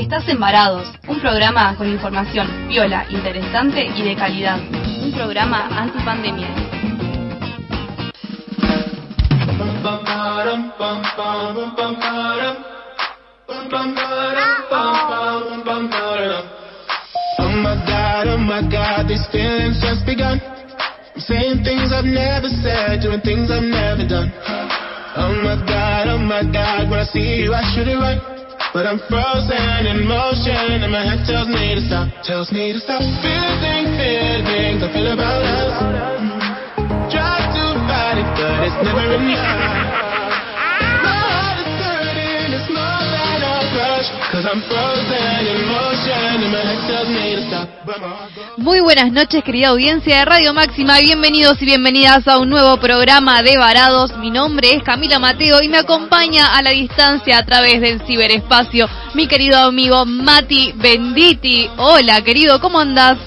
estás embarados, un programa con información viola, interesante y de calidad. Un programa antipandemia. Oh my god, oh my god, these feelings just begun. I'm saying things I've never said, doing things I've never done. Oh my god, oh my god, when I see you I should it right. But I'm frozen in motion and my head tells me to stop, tells me to stop. Feeling, feelings I feel about us. Try to fight it, but it's never enough. Muy buenas noches, querida audiencia de Radio Máxima. Bienvenidos y bienvenidas a un nuevo programa de Varados. Mi nombre es Camila Mateo y me acompaña a la distancia a través del ciberespacio mi querido amigo Mati Benditi. Hola, querido, ¿cómo andás?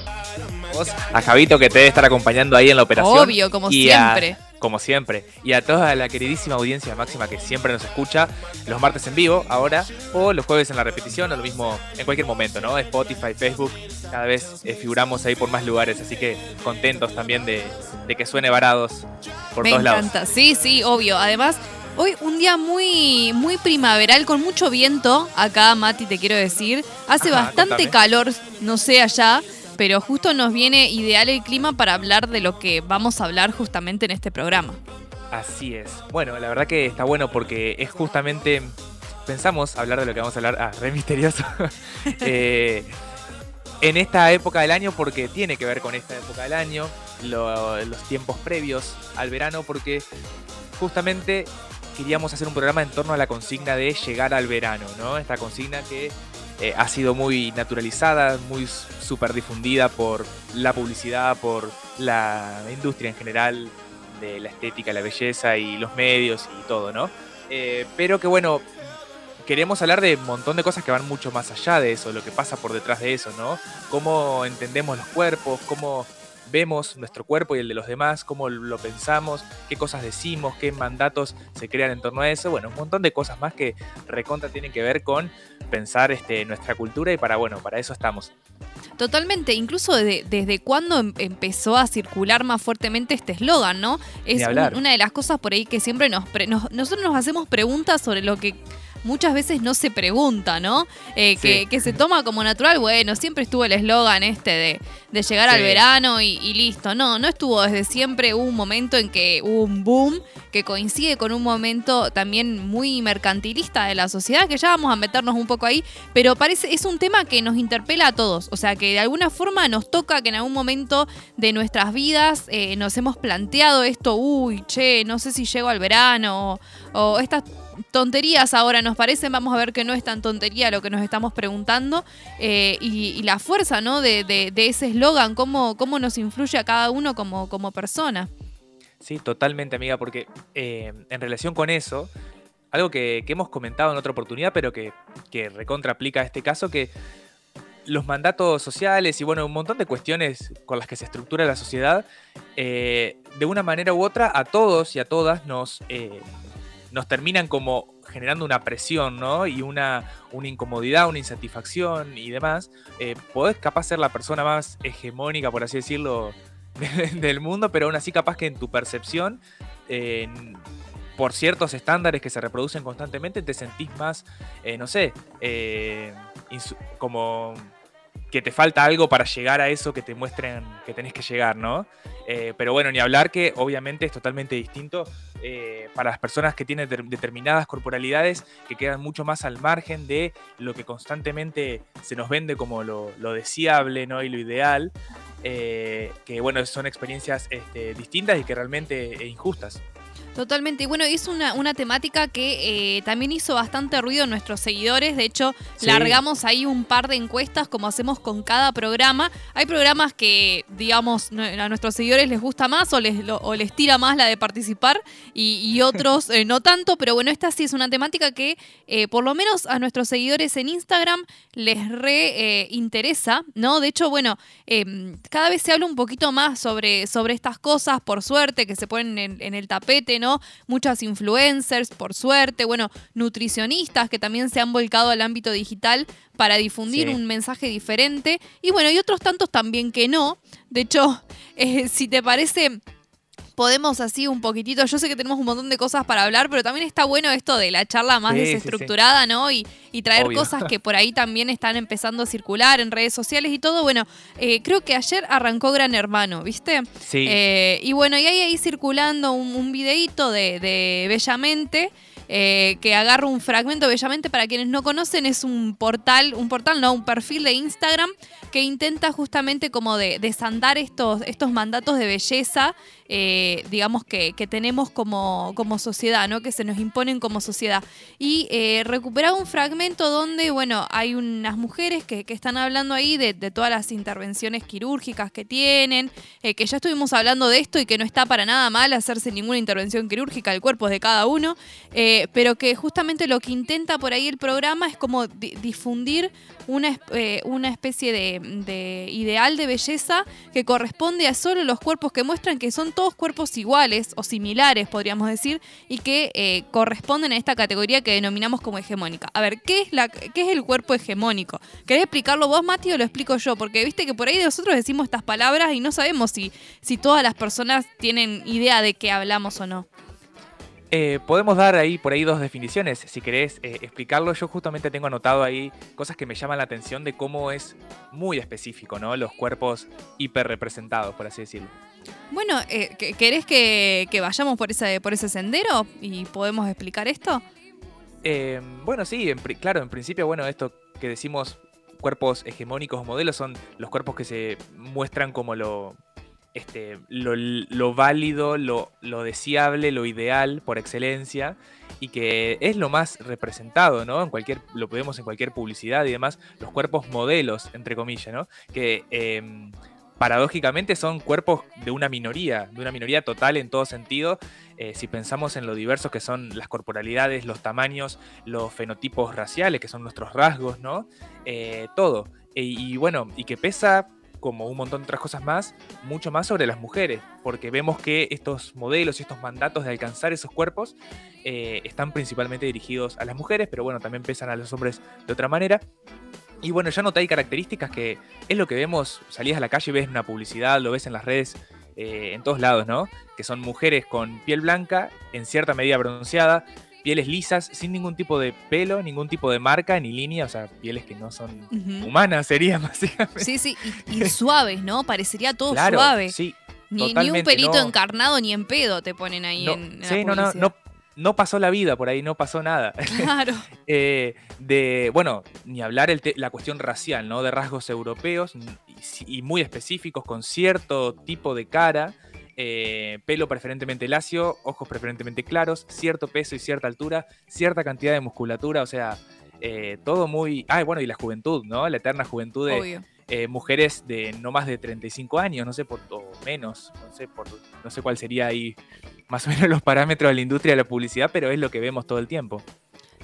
A Javito que te debe estar acompañando ahí en la operación. Obvio, como Y a- siempre. Como siempre. Y a toda la queridísima audiencia máxima que siempre nos escucha los martes en vivo ahora o los jueves en la repetición o lo mismo en cualquier momento, ¿no? Spotify, Facebook, cada vez eh, figuramos ahí por más lugares, así que contentos también de, de que suene varados por me todos encanta. lados. Sí, sí, obvio. Además, hoy un día muy, muy primaveral con mucho viento. Acá, Mati, te quiero decir. Hace Ajá, bastante contame. calor, no sé allá. Pero justo nos viene ideal el clima para hablar de lo que vamos a hablar justamente en este programa. Así es. Bueno, la verdad que está bueno porque es justamente. Pensamos hablar de lo que vamos a hablar. Ah, re misterioso. Eh, en esta época del año, porque tiene que ver con esta época del año, lo- los tiempos previos al verano, porque justamente queríamos hacer un programa en torno a la consigna de llegar al verano, ¿no? Esta consigna que eh, ha sido muy naturalizada, muy súper difundida por la publicidad, por la industria en general de la estética, la belleza y los medios y todo, ¿no? Eh, pero que bueno, queremos hablar de un montón de cosas que van mucho más allá de eso, lo que pasa por detrás de eso, ¿no? Cómo entendemos los cuerpos, cómo vemos nuestro cuerpo y el de los demás, cómo lo pensamos, qué cosas decimos, qué mandatos se crean en torno a eso, bueno, un montón de cosas más que recontra tienen que ver con pensar este, nuestra cultura y para, bueno, para eso estamos. Totalmente, incluso de- desde cuando em- empezó a circular más fuertemente este eslogan, ¿no? Es un- una de las cosas por ahí que siempre nos, pre- nos- nosotros nos hacemos preguntas sobre lo que muchas veces no se pregunta, ¿no? Eh, que, Sí. que se toma como natural, bueno, siempre estuvo el eslogan este de, de llegar al verano y, y listo. No, no estuvo desde siempre, hubo un momento en que hubo un boom que coincide con un momento también muy mercantilista de la sociedad, que ya vamos a meternos un poco ahí, pero parece, es un tema que nos interpela a todos, o sea que de alguna forma nos toca que en algún momento de nuestras vidas eh, nos hemos planteado esto, uy, che, no sé si llego al verano, o, o estas tonterías ahora nos parecen, vamos a ver que no es tan tontería lo que nos estamos preguntando, eh, y, la fuerza ¿no? de, ese eslogan, cómo, cómo nos influye a cada uno como, como persona. Sí, totalmente, amiga, porque eh, en relación con eso, algo que, hemos comentado en otra oportunidad, pero que, que recontra aplica a este caso, que los mandatos sociales y bueno, un montón de cuestiones con las que se estructura la sociedad, eh, de una manera u otra, a todos y a todas nos, nos terminan como generando una presión, ¿no? Y una, una incomodidad, una insatisfacción y demás. Eh, podés capaz ser la persona más hegemónica, por así decirlo, del mundo, pero aún así capaz que en tu percepción, por ciertos estándares que se reproducen constantemente, te sentís más, eh, no sé, eh, como que te falta algo para llegar a eso que te muestren que tenés que llegar, ¿no? Eh, pero bueno, ni hablar que obviamente es totalmente distinto eh, para las personas que tienen ter- determinadas corporalidades que quedan mucho más al margen de lo que constantemente se nos vende como lo, lo deseable ¿no? y lo ideal, eh, que bueno, son experiencias este, distintas y que realmente injustas. Totalmente. Y bueno, es una, una temática que eh, también hizo bastante ruido en nuestros seguidores. De hecho, Sí. largamos ahí un par de encuestas como hacemos con cada programa. Hay programas que, digamos, a nuestros seguidores les gusta más o les, lo- o les tira más la de participar y, y otros eh, no tanto. Pero bueno, esta sí es una temática que eh, por lo menos a nuestros seguidores en Instagram les re eh, ¿no? De hecho, bueno, eh, cada vez se habla un poquito más sobre, sobre estas cosas, por suerte, que se ponen en, en el tapete, ¿no? ¿No? Muchas influencers, por suerte, bueno, nutricionistas que también se han volcado al ámbito digital para difundir Sí. un mensaje diferente. Y bueno, y otros tantos también que no. De hecho, eh, si te parece, podemos así un poquitito. Yo sé que tenemos un montón de cosas para hablar, pero también está bueno esto de la charla más Sí, sí, sí. desestructurada, ¿no? Y, y traer Obvio. cosas que por ahí también están empezando a circular en redes sociales y todo. Bueno, eh, creo que ayer arrancó Gran Hermano, ¿viste? Sí. Eh, y bueno, y hay ahí circulando un, un videíto de, de Bellamente. eh, que agarra un fragmento Bellamente para quienes no conocen es un portal un portal no un perfil de Instagram que intenta justamente como de desandar estos estos mandatos de belleza eh, digamos que, que tenemos como, como sociedad no que se nos imponen como sociedad. Y eh, recuperaba un fragmento donde bueno hay unas mujeres que, que están hablando ahí de, todas las intervenciones quirúrgicas que tienen eh, que ya estuvimos hablando de esto y que no está para nada mal hacerse ninguna intervención quirúrgica, el cuerpo es de cada uno, eh, pero que justamente lo que intenta por ahí el programa es como di- difundir una, eh, una especie de, de ideal de belleza que corresponde a solo los cuerpos que muestran que son todos cuerpos iguales o similares, podríamos decir, y que eh, corresponden a esta categoría que denominamos como hegemónica. A ver, ¿qué es, la, ¿qué es el cuerpo hegemónico? ¿Querés explicarlo vos, Mati, o lo explico yo? Porque viste que por ahí nosotros decimos estas palabras y no sabemos si, si todas las personas tienen idea de qué hablamos o no. Eh, podemos dar ahí por ahí dos definiciones, si querés eh, explicarlo. Yo justamente tengo anotado ahí cosas que me llaman la atención de cómo es muy específico, ¿no? Los cuerpos hiperrepresentados, por así decirlo. Bueno, eh, ¿que- ¿querés que, que vayamos por ese, por ese sendero y podemos explicar esto? Eh, bueno, sí, en claro, en principio, bueno, esto que decimos cuerpos hegemónicos o modelos son los cuerpos que se muestran como lo, este, lo, válido, lo, lo deseable, lo ideal por excelencia y que es lo más representado, ¿no? En cualquier, lo vemos en cualquier publicidad y demás, los cuerpos modelos, entre comillas, ¿no? Que em, paradójicamente son cuerpos de una minoría, de una minoría total en todo sentido, eh, si pensamos en lo diversos que son las corporalidades, los tamaños, los fenotipos raciales, que son nuestros rasgos, ¿no? Eh, todo. E- y bueno, y que pesa, como un montón de otras cosas más, mucho más sobre las mujeres, porque vemos que estos modelos y estos mandatos de alcanzar esos cuerpos eh, están principalmente dirigidos a las mujeres, pero bueno, también pesan a los hombres de otra manera. Y bueno, ya noté hay características que es lo que vemos, salías a la calle y ves una publicidad, lo ves en las redes, eh, en todos lados, ¿no? Que son mujeres con piel blanca, en cierta medida bronceada, pieles lisas, sin ningún tipo de pelo, ningún tipo de marca ni línea, o sea, pieles que no son humanas, serían básicamente. Sí, sí, y, y suaves, ¿no? Parecería todo claro, suave. sí. ni, ni un pelito no. encarnado ni en pedo te ponen ahí No, en, en la sí, no, no, no, no pasó la vida por ahí, no pasó nada. Claro. Eh, de, bueno, ni hablar el la cuestión racial, ¿no? De rasgos europeos y muy específicos con cierto tipo de cara, eh, pelo preferentemente lacio, ojos preferentemente claros, cierto peso y cierta altura, cierta cantidad de musculatura, o sea, eh, todo muy... Ah, bueno, y la juventud, ¿no? La eterna juventud de eh, mujeres de no más de 35 años, no sé, por, o menos, no sé, por, no sé cuál sería ahí más o menos los parámetros de la industria de la publicidad, pero es lo que vemos todo el tiempo.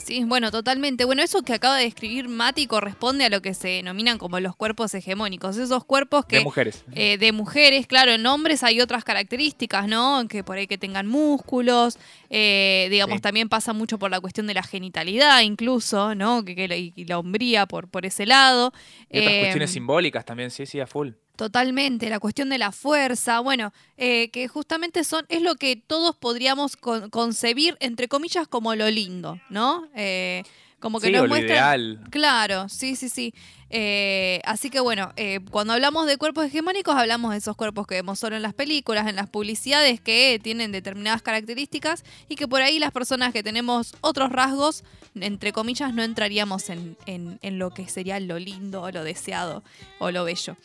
Sí, bueno, totalmente. Bueno, eso que acaba de describir Mati corresponde a lo que se denominan como los cuerpos hegemónicos. Esos cuerpos que de mujeres. eh, de mujeres, claro, en hombres hay otras características, ¿no? Que por ahí que tengan músculos, eh, digamos, Sí. también pasa mucho por la cuestión de la genitalidad, incluso, ¿no? Que, que la, y la hombría por, por ese lado. Y otras Eh, cuestiones simbólicas también, sí, sí, a full. Totalmente, la cuestión de la fuerza, bueno, eh, que justamente son, es lo que todos podríamos con- concebir, entre comillas, como lo lindo, ¿no? Eh, como que Sí, nos o lo muestran- ideal. Claro, sí, sí, sí. Eh, así que bueno, eh, cuando hablamos de cuerpos hegemónicos, hablamos de esos cuerpos que vemos solo en las películas, en las publicidades, que tienen determinadas características y que por ahí las personas que tenemos otros rasgos, entre comillas, no entraríamos en, en- en lo que sería lo lindo, o lo deseado o lo bello.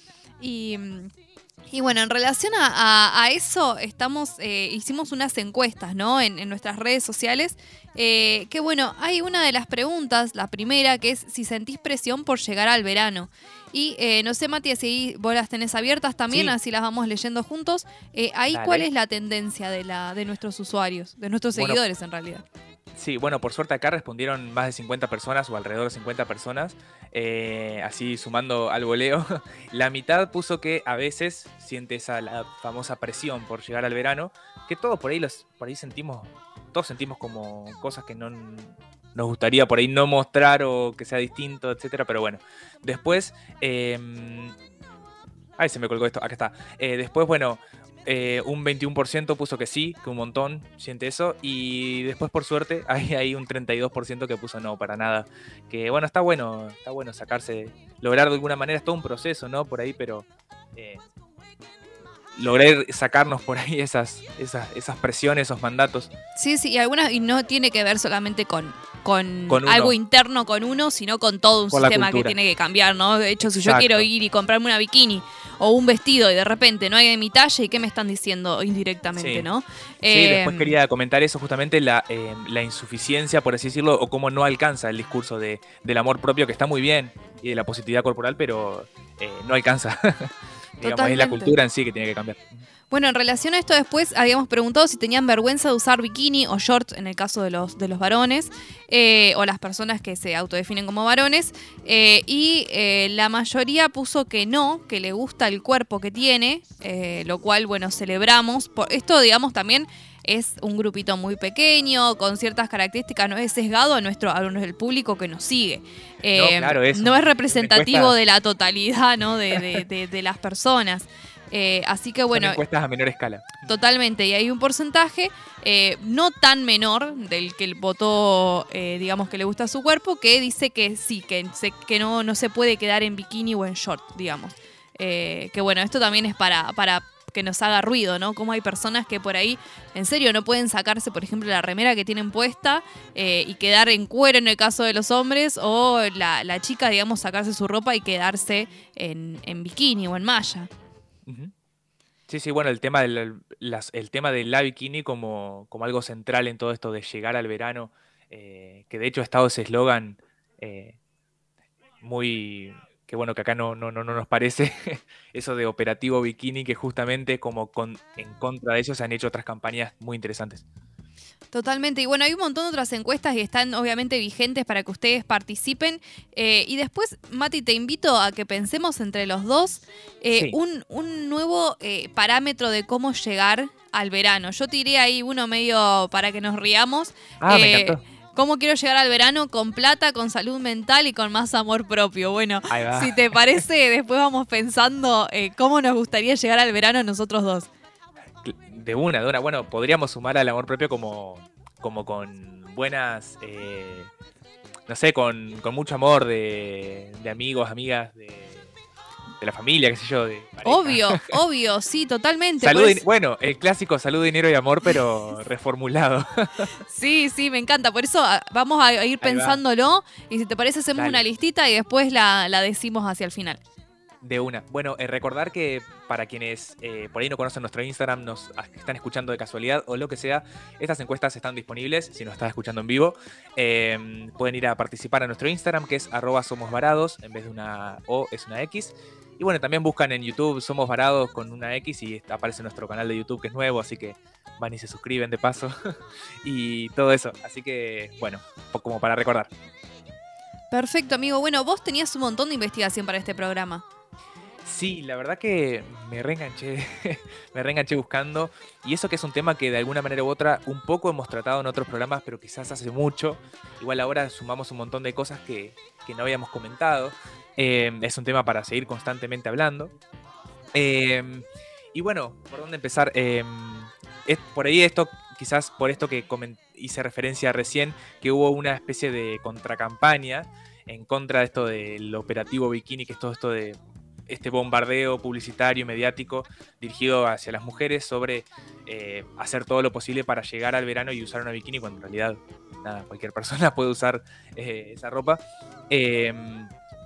Y. y bueno, en relación a, a- a eso, estamos, eh, hicimos unas encuestas, ¿no? En, en nuestras redes sociales. eh, que bueno, hay una de las preguntas, la primera, que es si sentís presión por llegar al verano. Y eh, no sé, Matías, si vos las tenés abiertas también, Sí. así las vamos leyendo juntos. Eh, ahí, Dale. ¿cuál es la tendencia de, la, de nuestros usuarios, de nuestros Bueno, seguidores en realidad? Sí, bueno, por suerte acá respondieron más de 50 personas o alrededor de 50 personas, eh, así sumando al voleo. La mitad puso que a veces siente esa la famosa presión por llegar al verano, que todos por ahí los por ahí sentimos, todos sentimos como cosas que no nos gustaría por ahí no mostrar o que sea distinto, etcétera, pero bueno. Después, eh, ay, se me colgó esto, acá está. Eh, después, bueno, eh, un 21% puso que sí, que un montón siente eso. Y después, por suerte, hay, hay un 32% que puso no, para nada. Que bueno, está bueno, está bueno sacarse, lograr de alguna manera, es todo un proceso, ¿no? Por ahí, pero eh, lograr sacarnos por ahí esas, esas, esas presiones, esos mandatos. Sí, sí, y algunas, y no tiene que ver solamente con, con, Con algo interno con uno, sino con todo un Con sistema que tiene que cambiar, ¿no? De hecho, si yo quiero ir y comprarme una bikini o un vestido y de repente no hay de mi talla, ¿y qué me están diciendo indirectamente, Sí. no? Sí, Eh, después quería comentar eso justamente, la, eh, la insuficiencia, por así decirlo, o cómo no alcanza el discurso de, del amor propio, que está muy bien, y de la positividad corporal, pero eh, no alcanza. Digamos, es la cultura en sí que tiene que cambiar. Bueno, en relación a esto después habíamos preguntado si tenían vergüenza de usar bikini o shorts en el caso de los, de los varones eh, o las personas que se autodefinen como varones eh, y eh, la mayoría puso que no, que le gusta el cuerpo que tiene, lo cual, bueno, celebramos. Por, esto, digamos, también es un grupito muy pequeño, con ciertas características, no es sesgado a nuestro, a el público que nos sigue. Eh, claro, eso. no es representativo de la totalidad ¿no? de, de- de- de las personas. Eh, así que Son bueno, encuestas a menor escala. Totalmente, y hay un porcentaje eh, no tan menor del que votó, eh, digamos, que le gusta su cuerpo, que dice que sí, que, se- que no, no se puede quedar en bikini o en short, digamos. Que bueno, esto también es para, para que nos haga ruido, ¿no? Como hay personas que por ahí, en serio, no pueden sacarse, por ejemplo, la remera que tienen puesta eh, y quedar en cuero en el caso de los hombres, o la, chica, digamos, sacarse su ropa y quedarse en, bikini o en malla. Sí, sí, bueno, el tema del el tema de la bikini como, como algo central en todo esto de llegar al verano, eh, que de hecho ha estado ese eslogan eh, muy, que bueno, que acá no, no, no, no nos parece, eso de operativo bikini, que justamente como con- en contra de eso se han hecho otras campañas muy interesantes. Totalmente. Y bueno, hay un montón de otras encuestas y están obviamente vigentes para que ustedes participen. Eh, y después, Mati, te invito a que pensemos entre los dos eh, Sí. un, un nuevo eh, parámetro de cómo llegar al verano. Yo tiré ahí uno medio para que nos riamos. Ah, me encantó. ¿Cómo quiero llegar al verano? Con plata, con salud mental y con más amor propio. Bueno, si te parece, después vamos pensando eh, cómo nos gustaría llegar al verano nosotros dos. De una, de una. Bueno, podríamos sumar al amor propio como, como con buenas, eh, no sé, con, con mucho amor de, de amigos, amigas, de, de la familia, qué sé yo. De pareja. Obvio, obvio, sí, totalmente. Salud, eso- bueno, el clásico salud, dinero y amor, pero reformulado. Sí, sí, me encanta. Por eso ah, vamos a ir pensándolo y si te parece hacemos Dale. una listita y después la, la decimos hacia el final. De una. Bueno, eh, recordar que para quienes eh, por ahí no conocen nuestro Instagram, nos están escuchando de casualidad o lo que sea, estas encuestas están disponibles si nos estás escuchando en vivo. Eh, pueden ir a participar a nuestro Instagram, que es arroba somos varados, en vez de una O es una X. Y bueno, también buscan en YouTube Somos Varados con una X y aparece nuestro canal de YouTube que es nuevo, así que van y se suscriben de paso y todo eso. Así que, bueno, como para recordar. Perfecto, amigo. Bueno, vos tenías un montón de investigación para este programa. Sí, la verdad que me reenganché, me reenganché buscando. Y eso que es un tema que de alguna manera u otra un poco hemos tratado en otros programas, pero quizás hace mucho. Igual ahora sumamos un montón de cosas que, que no habíamos comentado. Eh, es un tema para seguir constantemente hablando. Eh, y bueno, ¿por dónde empezar? Eh, es por ahí esto, quizás por esto que hice referencia recién, que hubo una especie de contracampaña en contra de esto del operativo bikini, que es todo esto de este bombardeo publicitario, mediático, dirigido hacia las mujeres sobre eh, hacer todo lo posible para llegar al verano y usar una bikini, cuando en realidad nada, cualquier persona puede usar eh, esa ropa.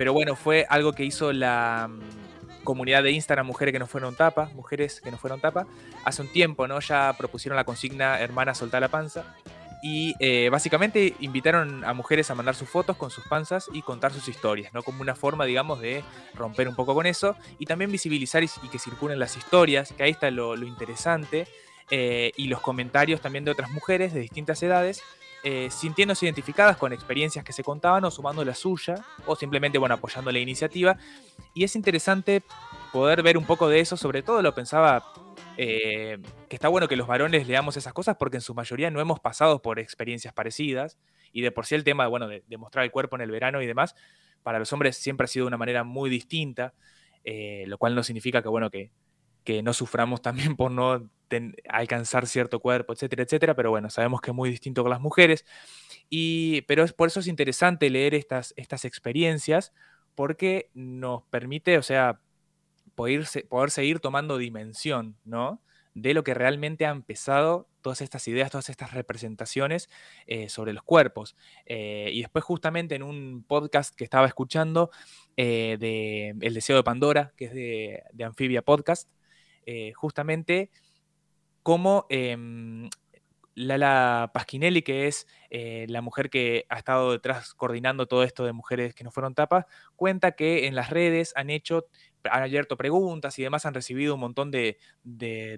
Pero bueno, fue algo que hizo la mm, comunidad de Instagram, mujeres que no fueron tapa, mujeres que no fueron tapa, hace un tiempo, ¿no? Ya propusieron la consigna Hermana soltar la panza. Y eh, básicamente invitaron a mujeres a mandar sus fotos con sus panzas y contar sus historias, ¿no? Como una forma, digamos, de romper un poco con eso y también visibilizar y, que circulen las historias, que ahí está lo, lo interesante, eh, y los comentarios también de otras mujeres de distintas edades eh, sintiéndose identificadas con experiencias que se contaban o sumando la suya, o simplemente, bueno, apoyando la iniciativa. Y es interesante poder ver un poco de eso, sobre todo lo pensaba eh, que está bueno que los varones leamos esas cosas porque en su mayoría no hemos pasado por experiencias parecidas y de por sí el tema, bueno, de, mostrar el cuerpo en el verano y demás, para los hombres siempre ha sido de una manera muy distinta, eh, lo cual no significa que, bueno, que, que no suframos también por no alcanzar cierto cuerpo, etcétera, etcétera, pero bueno, sabemos que es muy distinto con las mujeres, y, pero es, por eso es interesante leer estas, estas experiencias, porque nos permite, o sea, poder, poder seguir tomando dimensión, ¿no? de lo que realmente han empezado todas estas ideas, todas estas representaciones eh, sobre los cuerpos. Eh, y después justamente en un podcast que estaba escuchando eh, de El Deseo de Pandora, que es de, de Amphibia Podcast, justamente cómo em, Lala Pasquinelli, que es la mujer que ha estado detrás coordinando todo esto de mujeres que no fueron tapas, cuenta que en las redes han hecho han abierto preguntas y demás, han recibido un montón de,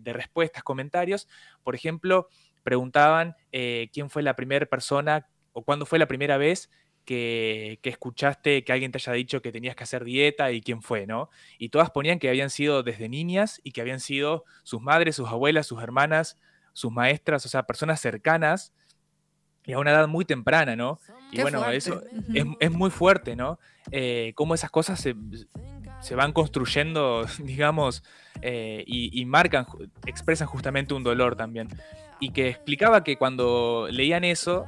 respuestas, comentarios. Por ejemplo, preguntaban eh, quién fue la primera persona o cuándo fue la primera vez que, escuchaste que alguien te haya dicho que tenías que hacer dieta y quién fue, ¿no? Y todas ponían que habían sido desde niñas y que habían sido sus madres, sus abuelas, sus hermanas, sus maestras, o sea, personas cercanas y a una edad muy temprana, ¿no? Y bueno, eso es, muy fuerte, ¿no? Eh, cómo esas cosas se, se van construyendo, digamos, eh, y, marcan, expresan justamente un dolor también. Y que explicaba que cuando leían eso,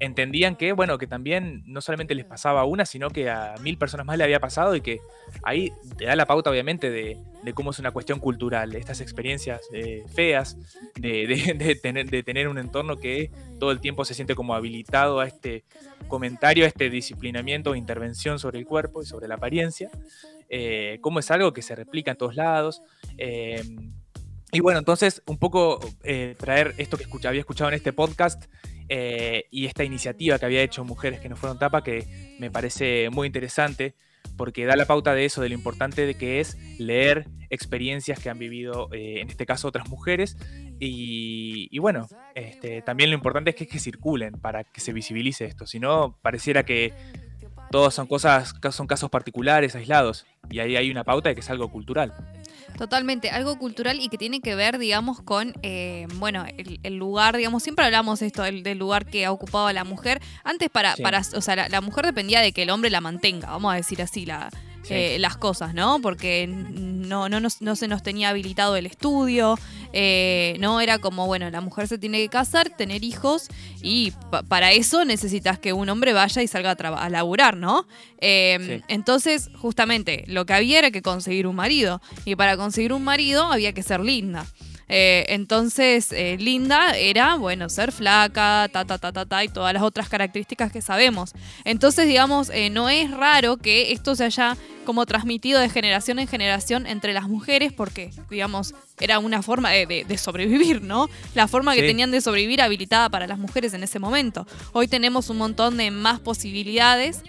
entendían que, bueno, que también no solamente les pasaba a una, sino que a mil personas más le había pasado y que ahí te da la pauta, obviamente, de, cómo es una cuestión cultural, estas experiencias eh, feas, de, tener, un entorno que todo el tiempo se siente como habilitado a este comentario, a este disciplinamiento intervención sobre el cuerpo y sobre la apariencia, eh, cómo es algo que se replica en todos lados. Eh, y bueno, entonces un poco traer esto que había escuchado en este podcast eh, y esta iniciativa que había hecho Mujeres que no fueron tapa, que me parece muy interesante, porque da la pauta de eso, de lo importante de que es leer experiencias que han vivido, eh, en este caso, otras mujeres. Y, bueno, este, también lo importante es que, que circulen para que se visibilice esto. Si no, pareciera que todos son cosas, son casos particulares, aislados. Y ahí hay una pauta de que es algo cultural. Totalmente, algo cultural y que tiene que ver, digamos, con, eh, bueno, el, lugar, digamos, siempre hablamos esto del, lugar que ha ocupado la mujer. Antes para, para o sea, la, mujer dependía de que el hombre la mantenga, vamos a decir así, la, eh, las cosas, ¿no? Porque no, no, no, se nos tenía habilitado el estudio, eh, no era como, bueno, la mujer se tiene que casar, tener hijos y para eso necesitas que un hombre vaya y salga a, a laburar, ¿no? Em, entonces, justamente, lo que había era que conseguir un marido y para conseguir un marido había que ser linda. Eh, entonces, eh, Linda era, bueno, ser flaca, ta, ta, ta, ta, ta, y todas las otras características que sabemos. Entonces, digamos, eh, no es raro que esto se haya como transmitido de generación en generación entre las mujeres, porque, digamos, era una forma de, sobrevivir, ¿no? La forma que tenían de sobrevivir habilitada para las mujeres en ese momento. Hoy tenemos un montón de más posibilidades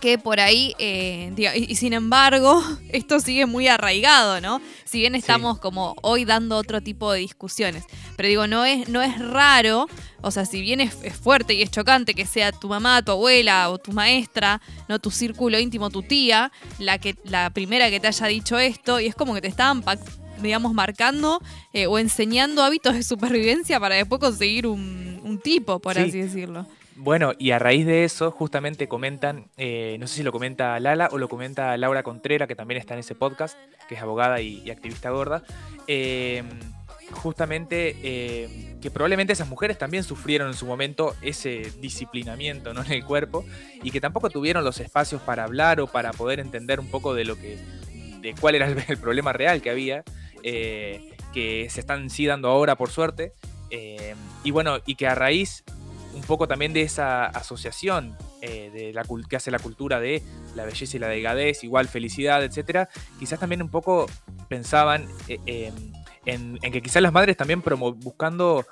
que por ahí, eh, y, sin embargo, esto sigue muy arraigado, ¿no? Si bien estamos como hoy dando otro tipo de discusiones, pero digo, no es, no es raro, o sea, si bien es, fuerte y es chocante que sea tu mamá, tu abuela o tu maestra, no tu círculo íntimo, tu tía, la, que, la primera que te haya dicho esto, y es como que te estaban digamos, marcando eh, o enseñando hábitos de supervivencia para después conseguir un, un tipo, por así decirlo. Bueno, y a raíz de eso, justamente comentan, eh, no sé si lo comenta Lala o lo comenta Laura Contrera, que también está en ese podcast, que es abogada y, activista gorda, em, justamente em, que probablemente esas mujeres también sufrieron en su momento ese disciplinamiento ¿no? en el cuerpo y que tampoco tuvieron los espacios para hablar o para poder entender un poco de lo que, de cuál era el, problema real que había, eh, que se están sí dando ahora por suerte. Y bueno, y que a raíz un poco también de esa asociación eh, de la, que hace la cultura de la belleza y la delgadez, igual felicidad, etcétera, quizás también un poco pensaban eh, em, en, que quizás las madres también buscando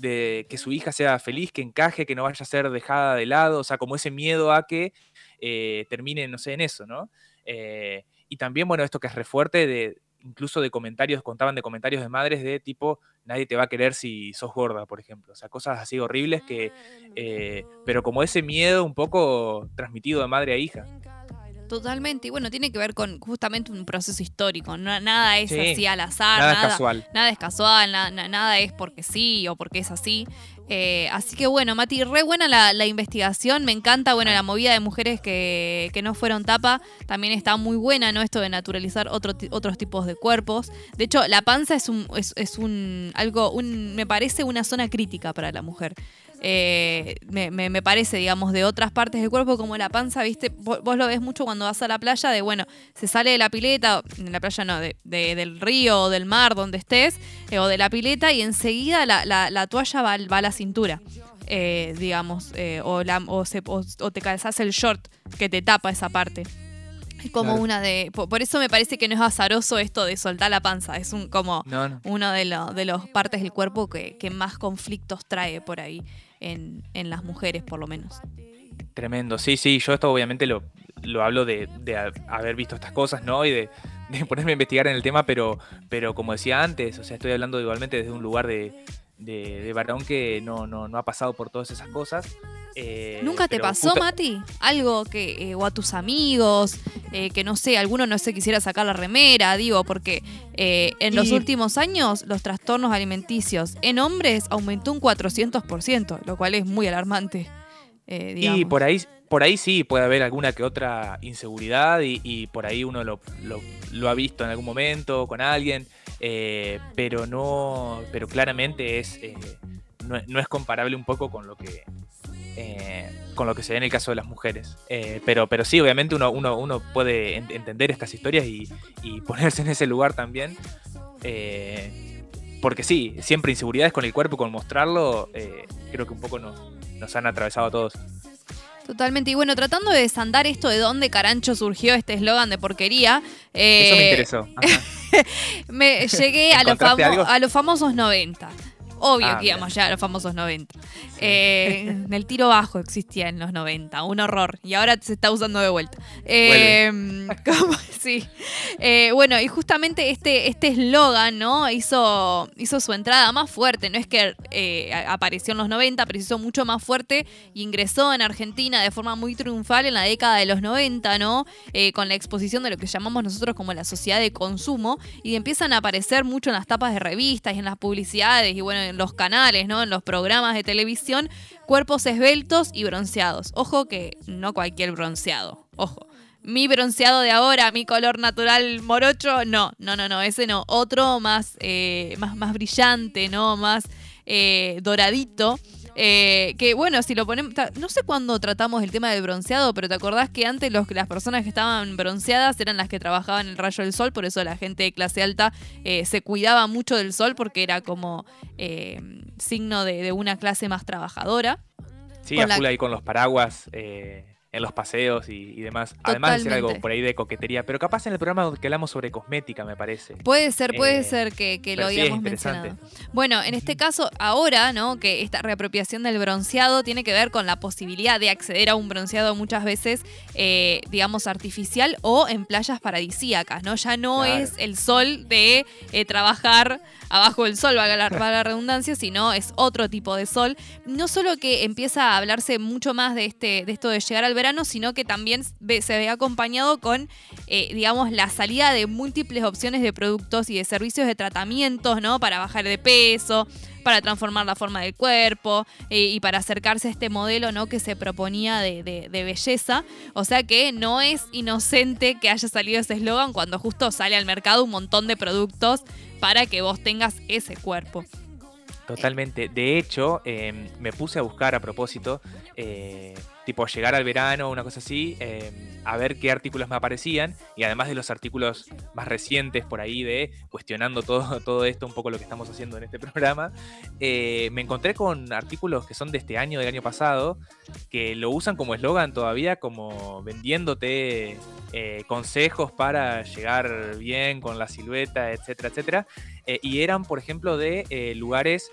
que su hija sea feliz, que encaje, que no vaya a ser dejada de lado, o sea, como ese miedo a que eh, termine, no sé, en eso, ¿no? y también, bueno, esto que es re fuerte de, incluso de comentarios, contaban de comentarios de madres de tipo, nadie te va a querer si sos gorda, por ejemplo. O sea, cosas así horribles que, eh, pero como ese miedo un poco transmitido de madre a hija. Totalmente. Y bueno, tiene que ver con justamente un proceso histórico. No- nada es Sí. así al azar. Nada Nada, es casual. nada es casual, na- na- nada es porque sí o porque es así. Eh, así que bueno, Mati, re buena la, la investigación. Me encanta, bueno, la movida de mujeres que, que no fueron tapa. También está muy buena, ¿no? Esto de naturalizar otro otros tipos de cuerpos. De hecho, la panza es un, es, es un algo, un, me parece una zona crítica para la mujer. Eh, me, me- me parece, digamos, de otras partes del cuerpo, como la panza, ¿viste? Vos, vos lo ves mucho cuando vas a la playa, de bueno, se sale de la pileta, en la playa no, de, de- del río o del mar, donde estés, eh, o de la pileta, y enseguida la, la- la toalla va, a la cintura. eh, digamos, o, la, o, se- o- o te calzás el short que te tapa esa parte. Es como Claro. una de. Por, por eso me parece que no es azaroso esto de soltar la panza. Es un como No, no. uno de, los de los partes del cuerpo que, que más conflictos trae por ahí en, en las mujeres, por lo menos. Tremendo, sí, sí, yo esto obviamente lo, lo hablo de, de ha- haber visto estas cosas, ¿no? Y de, de ponerme a investigar en el tema, pero, pero como decía antes, o sea, estoy hablando igualmente desde un lugar de, de varón que no, no, no ha pasado por todas esas cosas. Eh, ¿Nunca te pasó, Mati? Algo que, eh, o a tus amigos, eh, que no sé, alguno no se quisiera sacar la remera, digo, porque en los últimos años los trastornos alimenticios en hombres aumentó un 400%, lo cual es muy alarmante. Y por ahí, por ahí sí puede haber alguna que otra inseguridad y, y por ahí uno lo, lo- lo ha visto en algún momento con alguien, pero no, pero claramente es, no, es- no es comparable un poco con lo que eh, con lo que se ve en el caso de las mujeres. Eh, pero, pero sí, obviamente uno, uno, uno puede en- entender estas historias y, y ponerse en ese lugar también. eh, porque sí, siempre inseguridades con el cuerpo, con mostrarlo, eh, creo que un poco nos, nos han atravesado a todos. Totalmente. Y bueno, tratando de desandar esto de dónde carancho surgió este eslogan de porquería. Eso me interesó. Me llegué a los, a los famosos 90. Obvio Ah, que íbamos ya a los famosos 90. Eh, el tiro bajo existía en los 90, un horror. Y ahora se está usando de vuelta. Eh, ¿cómo? Sí. Eh, bueno, y justamente este este eslogan, ¿no? Hizo, hizo su entrada más fuerte. No es que eh, apareció en los 90, pero hizo mucho más fuerte y ingresó en Argentina de forma muy triunfal en la década de los 90, ¿no? Eh, con la exposición de lo que llamamos nosotros como la sociedad de consumo. Y empiezan a aparecer mucho en las tapas de revistas y en las publicidades y bueno, en los canales, ¿no? En los programas de televisión, cuerpos esbeltos y bronceados. Ojo que no cualquier bronceado. Ojo. Mi bronceado de ahora, mi color natural morocho, no, no, no, no, ese no. Otro más, eh, más, más brillante, ¿no? Más eh, doradito. Eh, que bueno, si lo ponemos. No sé cuándo tratamos el tema del bronceado, pero te acordás que antes los, las personas que estaban bronceadas eran las que trabajaban en el rayo del sol, por eso la gente de clase alta eh, se cuidaba mucho del sol porque era como eh, signo de, de una clase más trabajadora. Sí, Con a la- full ahí con los paraguas eh, en los paseos y, y demás. Además de ser algo por ahí de coquetería, pero capaz en el programa que hablamos sobre cosmética, me parece. Puede ser, puede Eh, ser que, que lo sí, hayamos interesante. mencionado. Bueno, en este caso, ahora, ¿no? Que esta reapropiación del bronceado tiene que ver con la posibilidad de acceder a un bronceado muchas veces, eh, digamos, artificial o en playas paradisíacas, ¿no? Ya no Claro. es el sol de eh, trabajar abajo del sol, valga la, la redundancia, sino es otro tipo de sol. No solo que empieza a hablarse mucho más de, este, de esto de llegar al verano, sino que también se ve acompañado con, eh, digamos, la salida de múltiples opciones de productos y de servicios de tratamientos, ¿no? Para bajar de peso, para transformar la forma del cuerpo eh, y para acercarse a este modelo, ¿no? Que se proponía de belleza. O sea que no es inocente que haya salido ese eslogan cuando justo sale al mercado un montón de productos para que vos tengas ese cuerpo. Totalmente. De hecho, eh, me puse a buscar a propósito, eh, tipo llegar al verano, una cosa así, eh, a ver qué artículos me aparecían y además de los artículos más recientes por ahí de cuestionando todo, todo esto, un poco lo que estamos haciendo en este programa, eh, me encontré con artículos que son de este año, del año pasado, que lo usan como eslogan todavía, como vendiéndote eh, consejos para llegar bien con la silueta, etcétera, etcétera. Eh, y eran, por ejemplo, de lugares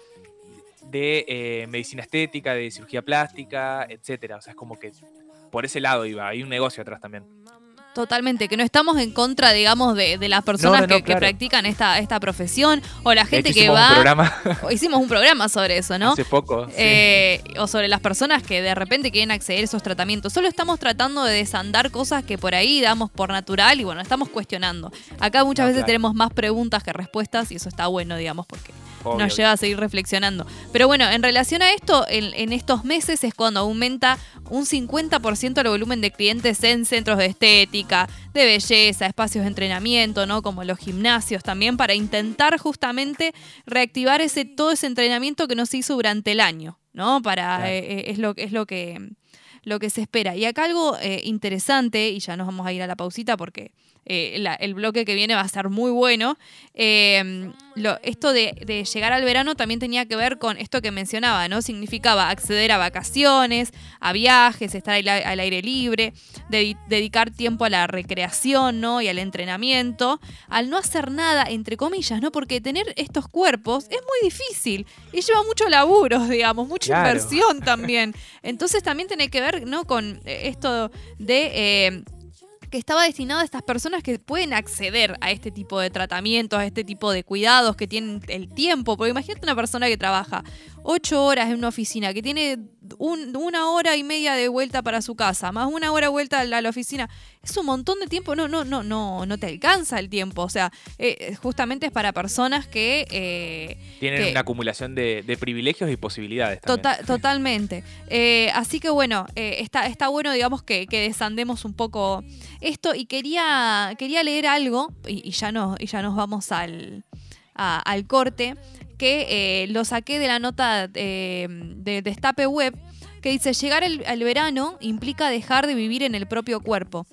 de eh, medicina estética, de cirugía plástica, etcétera. O sea, es como que por ese lado iba, hay un negocio atrás también. Totalmente, que no estamos en contra, digamos, de, de las personas No, no, no, que, practican esta, esta profesión o la gente hecho, que hicimos va. un programa o Hicimos un programa sobre eso, ¿no? hace poco. sí. Eh, o sobre las personas que de repente quieren acceder a esos tratamientos. Solo estamos tratando de desandar cosas que por ahí damos por natural y bueno, estamos cuestionando. Acá muchas veces claro. tenemos más preguntas que respuestas y eso está bueno, digamos, porque Obvio. nos lleva a seguir reflexionando. Pero bueno, en relación a esto, en, en estos meses es cuando aumenta un 50% el volumen de clientes en centros de estética, de belleza, espacios de entrenamiento, ¿no? Como los gimnasios también, para intentar justamente reactivar ese, todo ese entrenamiento que no se hizo durante el año, ¿no? Para, Claro. eh, eh, es lo, es lo que lo que se espera. Y acá algo eh, interesante, y ya nos vamos a ir a la pausita porque eh, la- el bloque que viene va a ser muy bueno. eh, lo- esto de, de llegar al verano también tenía que ver con esto que mencionaba, ¿no? Significaba acceder a vacaciones, a viajes, estar al, al aire libre, dedi- dedicar tiempo a la recreación, ¿no? Y al entrenamiento, al no hacer nada, entre comillas, ¿no? Porque tener estos cuerpos es muy difícil y lleva mucho laburo, digamos, mucha Claro. inversión también. Entonces también tiene que ver, ¿no? Con eh, esto de... eh, que estaba destinado a estas personas que pueden acceder a este tipo de tratamientos, a este tipo de cuidados, que tienen el tiempo. Porque imagínate una persona que trabaja ocho horas en una oficina, que tiene un- una hora y media de vuelta para su casa, más una hora de vuelta a la oficina. Es un montón de tiempo, no, no, no, no, no te alcanza el tiempo. O sea, eh, justamente es para personas que eh, Tienen que- una acumulación de, de privilegios y posibilidades. Tota- totalmente. Eh, así que bueno, eh, está, está bueno, digamos, que, que desandemos un poco esto. Y quería, quería leer algo, y, y ya, no, y ya nos vamos al, a- al corte, que eh, lo saqué de la nota eh, de Destape Web, que dice, llegar el- al verano implica dejar de vivir en el propio cuerpo,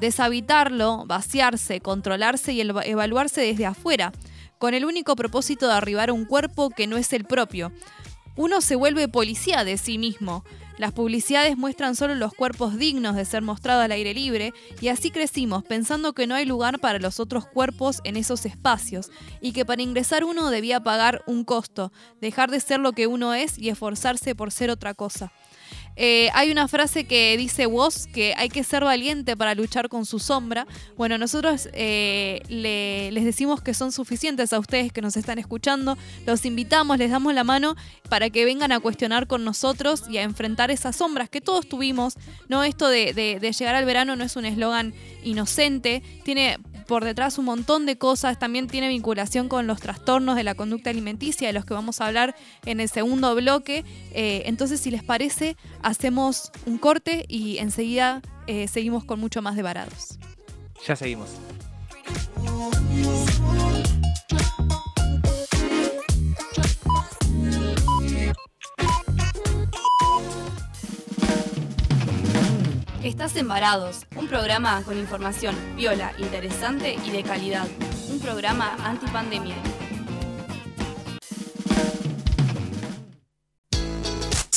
deshabitarlo, vaciarse, controlarse y evaluarse desde afuera, con el único propósito de arribar a un cuerpo que no es el propio. Uno se vuelve policía de sí mismo. Las publicidades muestran solo los cuerpos dignos de ser mostrados al aire libre y así crecimos pensando que no hay lugar para los otros cuerpos en esos espacios y que para ingresar uno debía pagar un costo, dejar de ser lo que uno es y esforzarse por ser otra cosa. Eh, hay una frase que dice Woz que hay que ser valiente para luchar con su sombra. Bueno, nosotros eh, le- les decimos que son suficientes a ustedes que nos están escuchando. Los invitamos, les damos la mano para que vengan a cuestionar con nosotros y a enfrentar esas sombras que todos tuvimos. No, esto de, de- de llegar al verano no es un eslogan inocente, tiene por detrás un montón de cosas, también tiene vinculación con los trastornos de la conducta alimenticia, de los que vamos a hablar en el segundo bloque. Eh, entonces, si les parece, hacemos un corte y enseguida eh, seguimos con mucho más de varados. Ya seguimos. Estás en Varados, un programa con información viola, interesante y de calidad. Un programa antipandemia.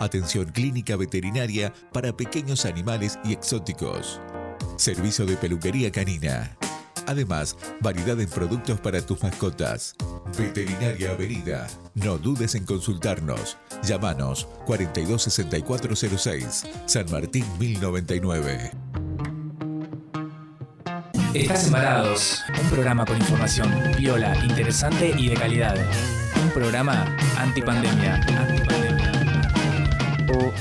Atención clínica veterinaria para pequeños animales y exóticos. Servicio de peluquería canina. Además, variedad en productos para tus mascotas. Veterinaria Avenida. No dudes en consultarnos. Llámanos 426406, San Martín 1099. Estás en Varados, un programa con información viola, interesante y de calidad. Un programa antipandemia. 都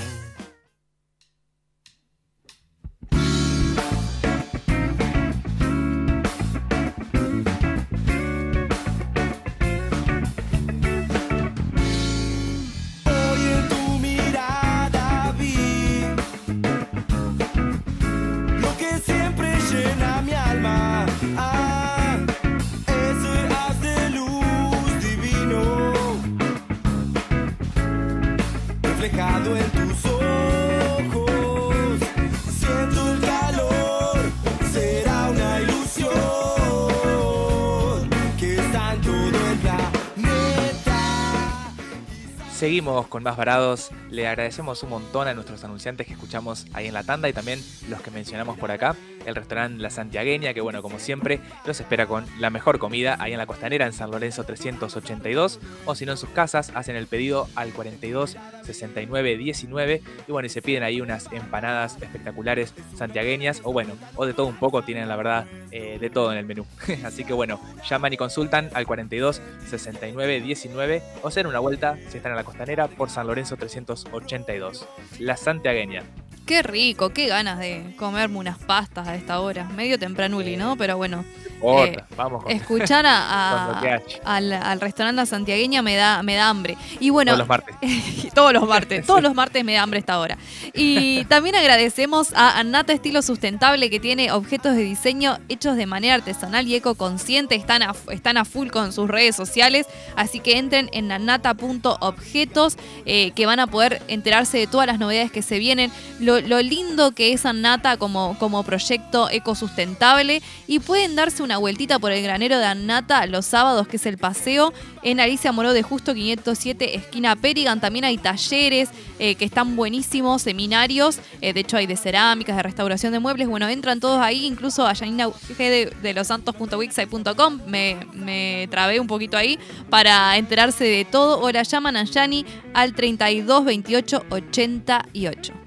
Seguimos con más varados. Le agradecemos un montón a nuestros anunciantes que escuchamos ahí en la tanda y también los que mencionamos por acá. El restaurante La Santiagueña, que bueno, como siempre, los espera con la mejor comida ahí en la costanera en San Lorenzo 382. O si no, en sus casas, hacen el pedido al 42 69 19. Y bueno, y se piden ahí unas empanadas espectaculares santiagueñas. O bueno, o de todo un poco, tienen la verdad eh, de todo en el menú. Así que bueno, llaman y consultan al 42 69 19 o hacer una vuelta si están en la costanera por San Lorenzo 382. La Santiagueña. Qué rico, qué ganas de comerme unas pastas a esta hora. Medio tempranuli, ¿no? Pero bueno. Otra, vamos con Escuchar a, haya. al, al restaurante Santiagueña me da, me da hambre. Y bueno, Todos los martes. todos los martes, todos los martes me da hambre esta hora. Y también agradecemos a Annata Estilo Sustentable que tiene objetos de diseño hechos de manera artesanal y ecoconsciente. Están a, están a full con sus redes sociales, así que entren en annata.objetos eh, que van a poder enterarse de todas las novedades que se vienen. Lo, lo lindo que es Annata como, proyecto ecosustentable y pueden darse una vueltita por el granero de Annata los sábados, que es el paseo, en Alicia Moró de Justo 507, esquina Perigan. También hay talleres eh, que están buenísimos, seminarios. eh, de hecho, hay de cerámicas, de restauración de muebles. Bueno, entran todos ahí, incluso a Janina G de, de losantos.wixsite.com. Me, me trabé un poquito ahí para enterarse de todo. O la llaman a Yani al 32 28 88.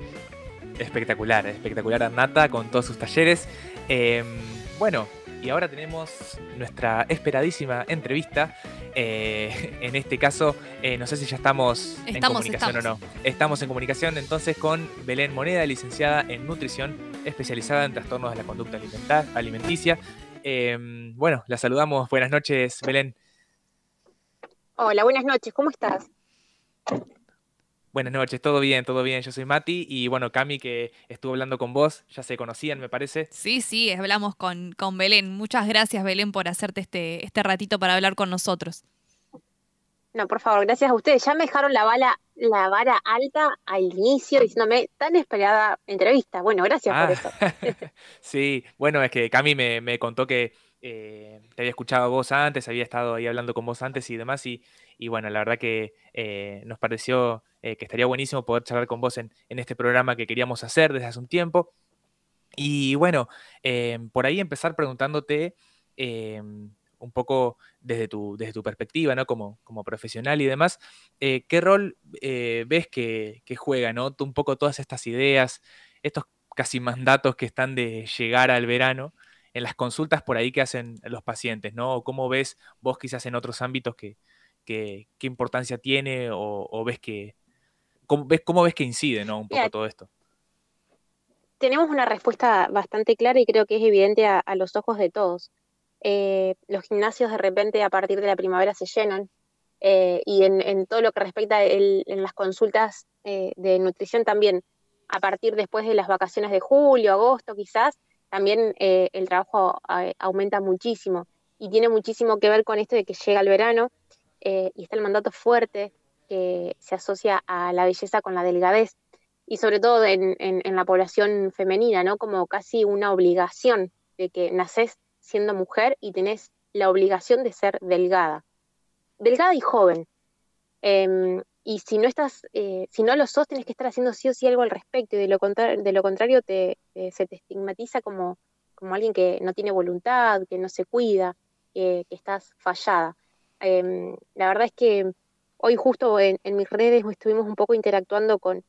Espectacular, espectacular Nata con todos sus talleres. Eh, bueno, y ahora tenemos nuestra esperadísima entrevista. Eh, en este caso, eh, no sé si ya estamos, en Estamos, comunicación estamos. o no. Estamos en comunicación entonces con Belén Moneda, licenciada en nutrición, especializada en trastornos de la conducta alimenticia. Eh, bueno, la saludamos. Buenas noches, Belén. Hola, buenas noches, ¿cómo estás? Buenas noches, todo bien, todo bien. Yo soy Mati y bueno, Cami que estuvo hablando con vos, ya se conocían, me parece. Sí, sí, hablamos con, con Belén. Muchas gracias, Belén, por hacerte este, este ratito para hablar con nosotros. No, por favor, gracias a ustedes. Ya me dejaron la bala, la vara alta al inicio diciéndome tan esperada entrevista. Bueno, gracias por eso. Ah, sí, bueno, es que Cami me, me contó que eh, te había escuchado a vos antes, había estado ahí hablando con vos antes y demás, y, y bueno, la verdad que eh, nos pareció eh, que estaría buenísimo poder charlar con vos en, este programa que queríamos hacer desde hace un tiempo. Y bueno, eh, por ahí empezar preguntándote un poco desde tu, desde tu perspectiva, ¿no? Como, como profesional y demás, ¿qué rol ves que, que juega. Un poco todas estas ideas, estos casi mandatos que están de llegar al verano en las consultas por ahí que hacen los pacientes, ¿no? Cómo ves vos quizás en otros ámbitos que, qué importancia tiene o, o ves que, cómo ves, cómo ves que incide, ¿no? Un poco todo esto. Tenemos una respuesta bastante clara y creo que es evidente a, a los ojos de todos. Eh, los gimnasios de repente a partir de la primavera se llenan eh, y en, en todo lo que respecta el- en las consultas eh, de nutrición también, a partir después de las vacaciones de julio, agosto quizás, también eh, el trabajo aumenta muchísimo y tiene muchísimo que ver con esto de que llega el verano eh, y está el mandato fuerte que se asocia a la belleza con la delgadez y sobre todo en, en- la población femenina, ¿no? Como casi una obligación de que nacés siendo mujer y tenés la obligación de ser delgada. Delgada y joven. Em, y si no estás, eh, si no lo sos, tenés que estar haciendo sí o sí algo al respecto, y de lo, contra- de lo contrario te, se te estigmatiza como, como alguien que no tiene voluntad, que no se cuida, que, que estás fallada. Em, la verdad es que hoy justo en, mis redes estuvimos un poco interactuando con,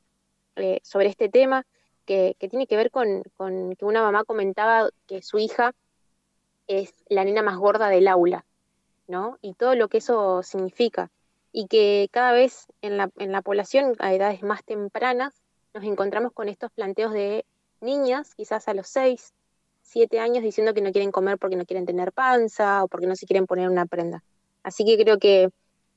eh, sobre este tema que, tiene que ver con, con que una mamá comentaba que su hija es la nena más gorda del aula, ¿no? Y todo lo que eso significa. Y que cada vez en la, en la población a edades más tempranas nos encontramos con estos planteos de niñas, quizás a los 6, 7 años, diciendo que no quieren comer porque no quieren tener panza o porque no se quieren poner una prenda. Así que creo que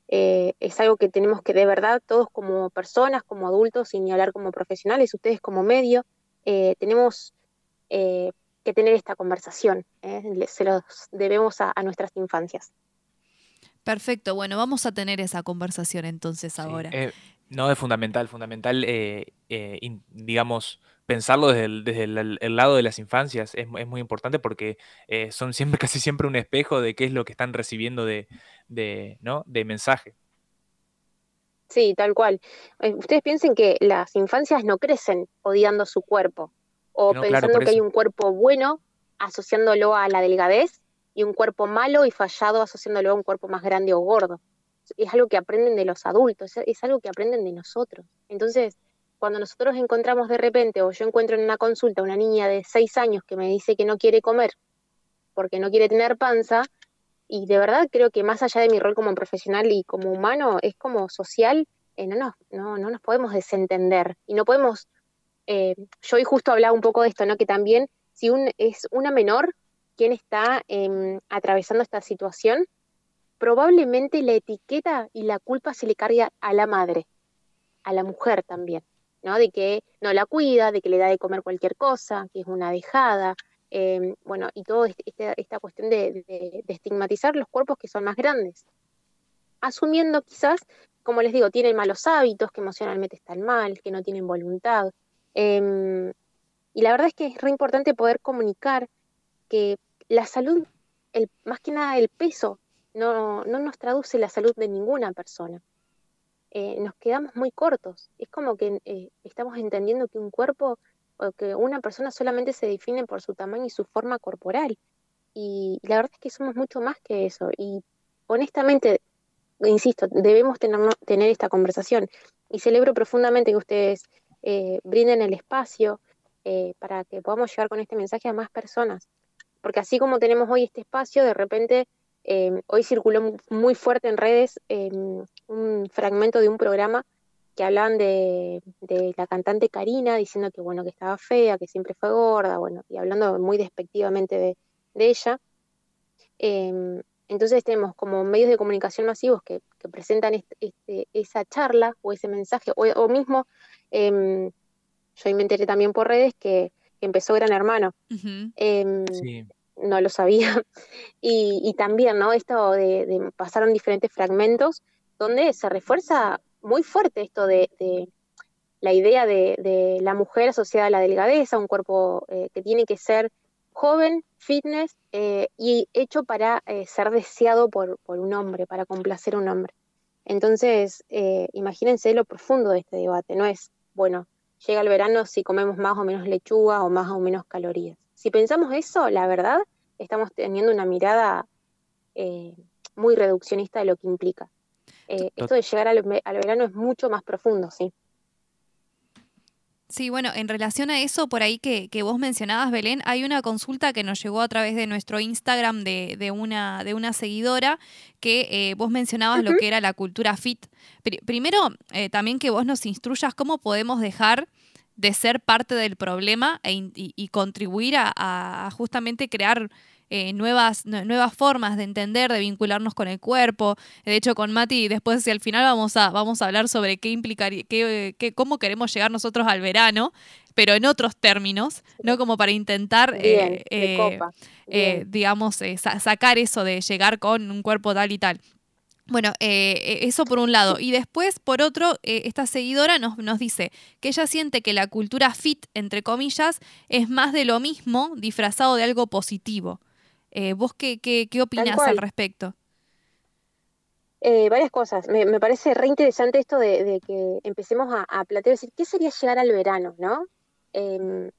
eh, es algo que tenemos que de verdad, todos como personas, como adultos, sin ni hablar como profesionales, ustedes como medio, eh, tenemos eh, que tener esta conversación. ¿eh? Se los debemos a, a nuestras infancias. Perfecto, bueno, vamos a tener esa conversación entonces Sí, ahora. eh, no, es fundamental, fundamental, eh, eh, in- digamos, pensarlo desde el, desde el- el lado de las infancias es, es muy importante porque eh, son siempre, casi siempre un espejo de qué es lo que están recibiendo de, de, ¿no? de mensaje. Sí, tal cual. Eh, ustedes piensen que las infancias no crecen odiando su cuerpo o No, pensando que hay un cuerpo bueno asociándolo a la delgadez y un cuerpo malo y fallado asociándolo a un cuerpo más grande o gordo. Es algo que aprenden de los adultos, es algo que aprenden de nosotros. Entonces, cuando nosotros encontramos de repente, o yo encuentro en una consulta una niña de seis años que me dice que no quiere comer porque no quiere tener panza, y de verdad creo que más allá de mi rol como profesional y como humano, es como social, eh, no, nos, no, no nos podemos desentender y no podemos, eh, yo hoy justo hablaba un poco de esto, ¿no? que también si un, es una menor quien está em, atravesando esta situación, probablemente la etiqueta y la culpa se le carga a la madre, a la mujer también, ¿no? De que no la cuida, de que le da de comer cualquier cosa, que es una dejada, eh, bueno, y toda esta, esta cuestión de estigmatizar los cuerpos que son más grandes, asumiendo quizás, como les digo, tienen malos hábitos, que emocionalmente están mal, que no tienen voluntad. Em, y la verdad es que es re importante poder comunicar que la salud, el, más que nada el peso, no, no nos traduce la salud de ninguna persona. Eh, nos quedamos muy cortos. Es como que eh, estamos entendiendo que un cuerpo o que una persona solamente se define por su tamaño y su forma corporal. Y la verdad es que somos mucho más que eso. Y honestamente, insisto, debemos tener, tener esta conversación. Y celebro profundamente que ustedes eh, brinden el espacio para que podamos llegar con este mensaje a más personas. Porque así como tenemos hoy este espacio, de repente eh, hoy circuló muy fuerte en redes eh, un fragmento de un programa que hablaban de, de, la cantante Karina diciendo que bueno que estaba fea, que siempre fue gorda, bueno, y hablando muy despectivamente de, de ella. Eh, entonces tenemos como medios de comunicación masivos que, que presentan este, este, esa charla o ese mensaje, o, o mismo eh, yo me enteré también por redes que, que empezó Gran Hermano. Uh -huh. eh, sí. No lo sabía. Y, también, ¿no? Esto de, de, pasaron diferentes fragmentos donde se refuerza muy fuerte esto de, la idea de, la mujer asociada a la delgadez, a un cuerpo eh, que tiene que ser joven, fitness eh, y hecho para eh, ser deseado por, por, un hombre, para complacer a un hombre. Entonces, imagínense lo profundo de este debate, no es, bueno, llega el verano si comemos más o menos lechuga o más o menos calorías. Si pensamos eso, la verdad, estamos teniendo una mirada eh, muy reduccionista de lo que implica. Eh, esto de llegar al, al, verano es mucho más profundo, sí. Sí, bueno, en relación a eso, por ahí que, que, vos mencionabas, Belén, hay una consulta que nos llegó a través de nuestro Instagram de, de una, de una seguidora que eh, vos mencionabas uh -huh. lo que era la cultura fit. Pr primero, eh, también que vos nos instruyas cómo podemos dejar de ser parte del problema e, y, y, contribuir a, a justamente crear eh, nuevas, nuevas formas de entender, de vincularnos con el cuerpo. De hecho, con Mati, después hacia el final vamos a, vamos a hablar sobre qué implicaría, qué, qué, cómo queremos llegar nosotros al verano, pero en otros términos, ¿no? Como para intentar, Bien, eh, eh, digamos, sa sacar eso de llegar con un cuerpo tal y tal. Bueno, eh, eso por un lado. Y después, por otro, eh, esta seguidora nos, nos dice que ella siente que la cultura fit, entre comillas, es más de lo mismo disfrazado de algo positivo. Eh, ¿Vos qué, qué, qué opinás al respecto? Eh, varias cosas. Me, me, parece re interesante esto de, de que empecemos a, a, plantear, decir, ¿qué sería llegar al verano, no? Eh,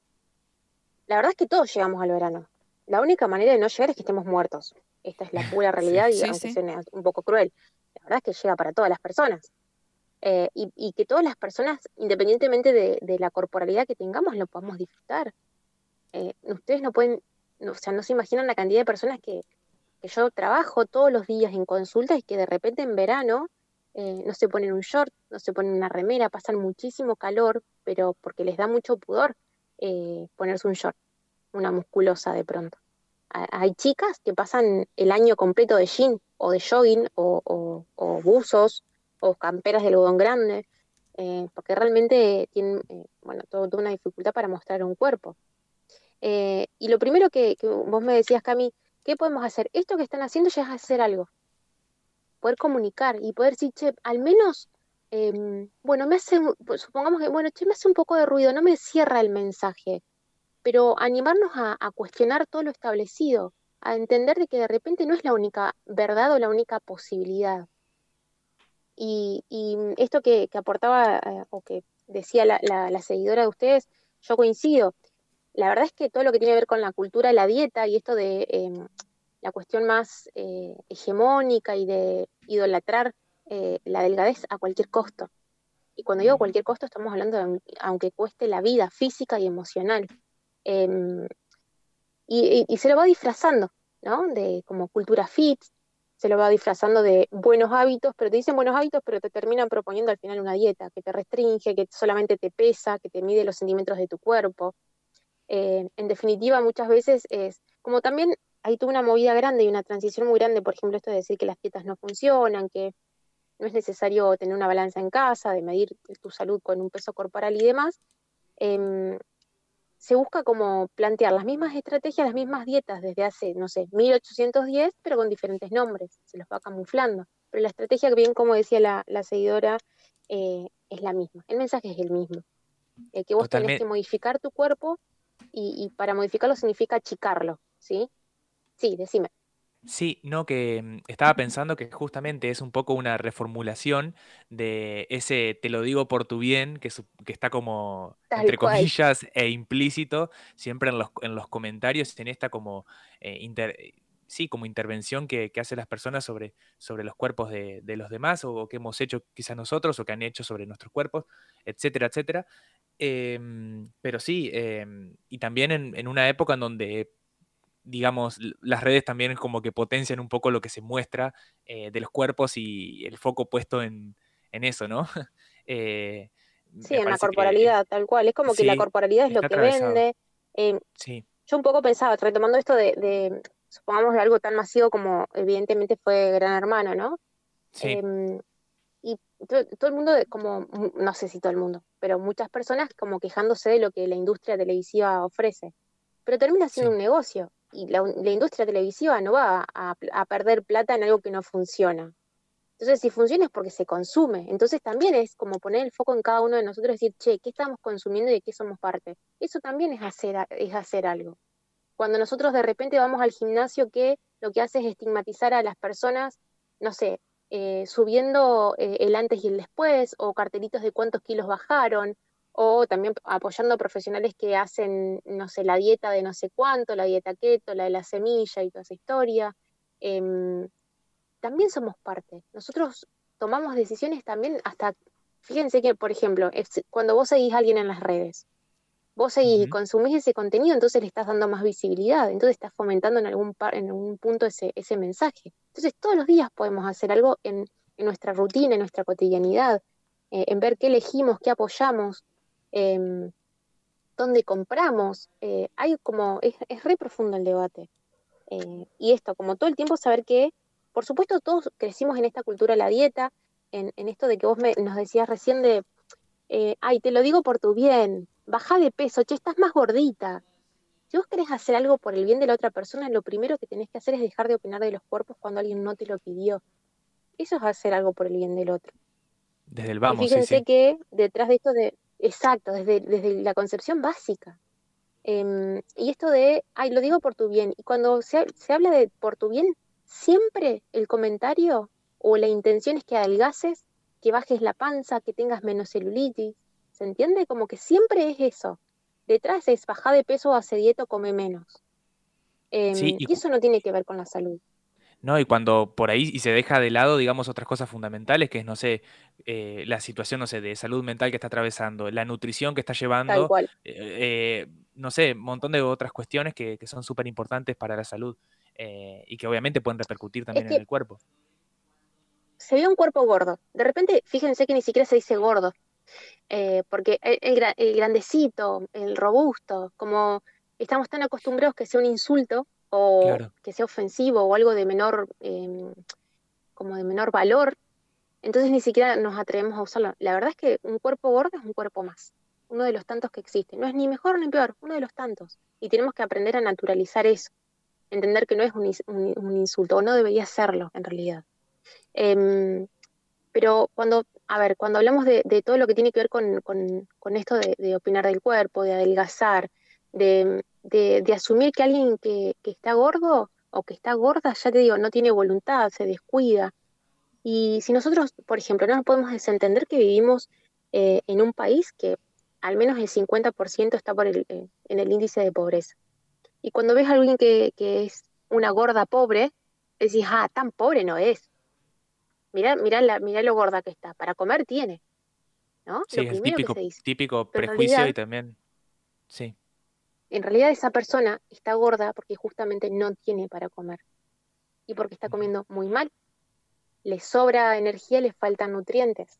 la verdad es que todos llegamos al verano. La única manera de no llegar es que estemos muertos. Esta es la pura realidad, sí, y aunque suene un poco cruel. La verdad es que llega para todas las personas. Eh, y, y, que todas las personas, independientemente de, de, la corporalidad que tengamos, lo podamos disfrutar. Eh, ustedes no pueden, no, o sea, no se imaginan la cantidad de personas que, que, yo trabajo todos los días en consulta y que de repente en verano eh, no se ponen un short, no se ponen una remera, pasan muchísimo calor, pero porque les da mucho pudor ponerse un short, una musculosa de pronto. Hay chicas que pasan el año completo de jean o de jogging o, buzos o camperas de algodón grande, eh, porque realmente tienen eh, bueno, toda una dificultad para mostrar un cuerpo. Eh, y lo primero que, vos me decías, Cami, ¿qué podemos hacer? Esto que están haciendo ya es hacer algo. Poder comunicar y poder decir, che, al menos, eh, bueno, me hace, pues, supongamos que, bueno, che, me hace un poco de ruido, no me cierra el mensaje, pero animarnos a, a cuestionar todo lo establecido, a entender de que de repente no es la única verdad o la única posibilidad y, y esto que, que aportaba eh, o que decía la, la- la seguidora de ustedes, yo coincido. La verdad es que todo lo que tiene que ver con la cultura la dieta y esto de em, la cuestión más eh, hegemónica y de idolatrar eh, la delgadez a cualquier costo. Y cuando digo cualquier costo, estamos hablando de aun- aunque cueste la vida física y emocional. Em, y, se lo va disfrazando, ¿no? De como cultura fit, se lo va disfrazando de buenos hábitos, pero te dicen buenos hábitos, pero te terminan proponiendo al final una dieta que te restringe, que solamente te pesa, que te mide los centímetros de tu cuerpo. Eh, en definitiva, muchas veces es como también hay toda una movida grande y una transición muy grande, por ejemplo, esto de decir que las dietas no funcionan, que no es necesario tener una balanza en casa, de medir tu salud con un peso corporal y demás. Em, se busca como plantear las mismas estrategias, las mismas dietas desde hace, no sé, 1810, pero con diferentes nombres, se los va camuflando. Pero la estrategia, bien como decía la, la seguidora, eh, es la misma. El mensaje es el mismo. Eh, que vos tenés que modificar tu cuerpo y, y para modificarlo significa achicarlo, ¿sí? Sí, decime. Sí, no, que mm, estaba pensando que justamente es un poco una reformulación de ese te lo digo por tu bien, que, su- que está como, Tal entre cual. comillas, e implícito siempre en los, en los comentarios, en esta como, eh, inter- eh, sí, como intervención que, que hacen las personas sobre, sobre los cuerpos de, de los demás o, o que hemos hecho quizás nosotros o que han hecho sobre nuestros cuerpos, etcétera, etcétera. Em, pero sí, em, y también en, en una época en donde digamos, las redes también como que potencian un poco lo que se muestra eh, de los cuerpos y el foco puesto en, en eso, ¿no? Eh, Sí, en la que corporalidad, tal cual. Es como que la corporalidad es lo que atravesado. vende. Eh, Sí, yo un poco pensaba, retomando esto de, de, supongamos, de algo tan masivo como evidentemente fue Gran Hermano, ¿no? sí, Em, y to- todo el mundo, de- como, no sé si todo el mundo, pero muchas personas como quejándose de lo que la industria televisiva ofrece. Pero termina siendo sí, un negocio y la, industria televisiva no va a, perder plata en algo que no funciona. Entonces, si funciona es porque se consume. Entonces, también es como poner el foco en cada uno de nosotros y decir, che, ¿qué estamos consumiendo y de qué somos parte? Eso también es hacer, es hacer algo. Cuando nosotros de repente vamos al gimnasio que lo que hace es estigmatizar a las personas, no sé, eh, subiendo eh, el antes y el después, o cartelitos de cuántos kilos bajaron, o también apoyando a profesionales que hacen, no sé, la dieta de no sé cuánto, la dieta keto, la de la semilla y toda esa historia. Em, también somos parte. Nosotros tomamos decisiones también hasta, fíjense que, por ejemplo, es- cuando vos seguís a alguien en las redes, vos seguís y consumís ese contenido, entonces le estás dando más visibilidad, entonces estás fomentando en algún, par- en algún punto ese, ese mensaje. Entonces todos los días podemos hacer algo en, en nuestra rutina, en nuestra cotidianidad, eh, en ver qué elegimos, qué apoyamos, em, dónde compramos. eh, hay como, es, es re profundo el debate. Eh, y esto, como todo el tiempo saber que, por supuesto, todos crecimos en esta cultura de la dieta, en, en esto de que vos me, nos decías recién de, eh, ay, te lo digo por tu bien, baja de peso, che, estás más gordita. Si vos querés hacer algo por el bien de la otra persona, lo primero que tenés que hacer es dejar de opinar de los cuerpos cuando alguien no te lo pidió. Eso es hacer algo por el bien del otro. desde el Y vamos, sí, fíjense sí, que detrás de esto de, exacto, desde, desde la concepción básica. Em, y esto de, ay, lo digo por tu bien. Y cuando se, se habla de por tu bien, siempre el comentario o la intención es que adelgaces, que bajes la panza, que tengas menos celulitis. ¿Se entiende? Como que siempre es eso. Detrás es bajar de peso, hace dieta, o come menos. Em, sí, y y eso no tiene que ver con la salud. No, y cuando por ahí y se deja de lado, digamos, otras cosas fundamentales, que es, no sé, eh, la situación, no sé, de salud mental que está atravesando, la nutrición que está Tal llevando, cual. eh, eh, no sé, un montón de otras cuestiones que, que son súper importantes para la salud eh, y que obviamente pueden repercutir Es también en el cuerpo. se ve un cuerpo gordo. De repente, fíjense que ni siquiera se dice gordo. porque el, el grandecito, el robusto, como estamos tan acostumbrados que sea un insulto o Claro, que sea ofensivo o algo de menor, em, como de menor valor, entonces ni siquiera nos atrevemos a usarlo. La verdad es que un cuerpo gordo es un cuerpo más, uno de los tantos que existe. No es ni mejor ni peor, uno de los tantos. Y tenemos que aprender a naturalizar eso, entender que no es un, ins- un- un insulto, o no debería serlo en realidad. Em, pero cuando, a ver, cuando hablamos de, de todo lo que tiene que ver con, con- con esto de, de opinar del cuerpo, de adelgazar, de, de- de asumir que alguien que, que está gordo o que está gorda, ya te digo, no tiene voluntad, se descuida, Y si nosotros, por ejemplo, no nos podemos desentender que vivimos eh, en un país que al menos el 50% está por el, eh, en el índice de pobreza. Y cuando ves a alguien que, que es una gorda pobre, decís, ah, tan pobre no es. Mirá, mirá, la, mirá lo gorda que está. Para comer tiene. ¿no? Sí, Lo es típico, típico prejuicio y también. Sí, En realidad esa persona está gorda porque justamente no tiene para comer. Y porque está comiendo muy mal. Le sobra energía, le faltan nutrientes.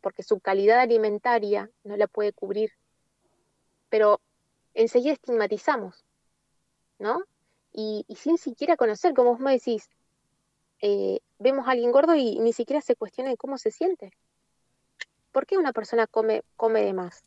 Porque su calidad alimentaria no la puede cubrir. Pero enseguida estigmatizamos, ¿no? Y, y sin siquiera conocer, como vos me decís, eh, vemos a alguien gordo y ni siquiera se cuestiona cómo se siente. ¿Por qué una persona come, come de más?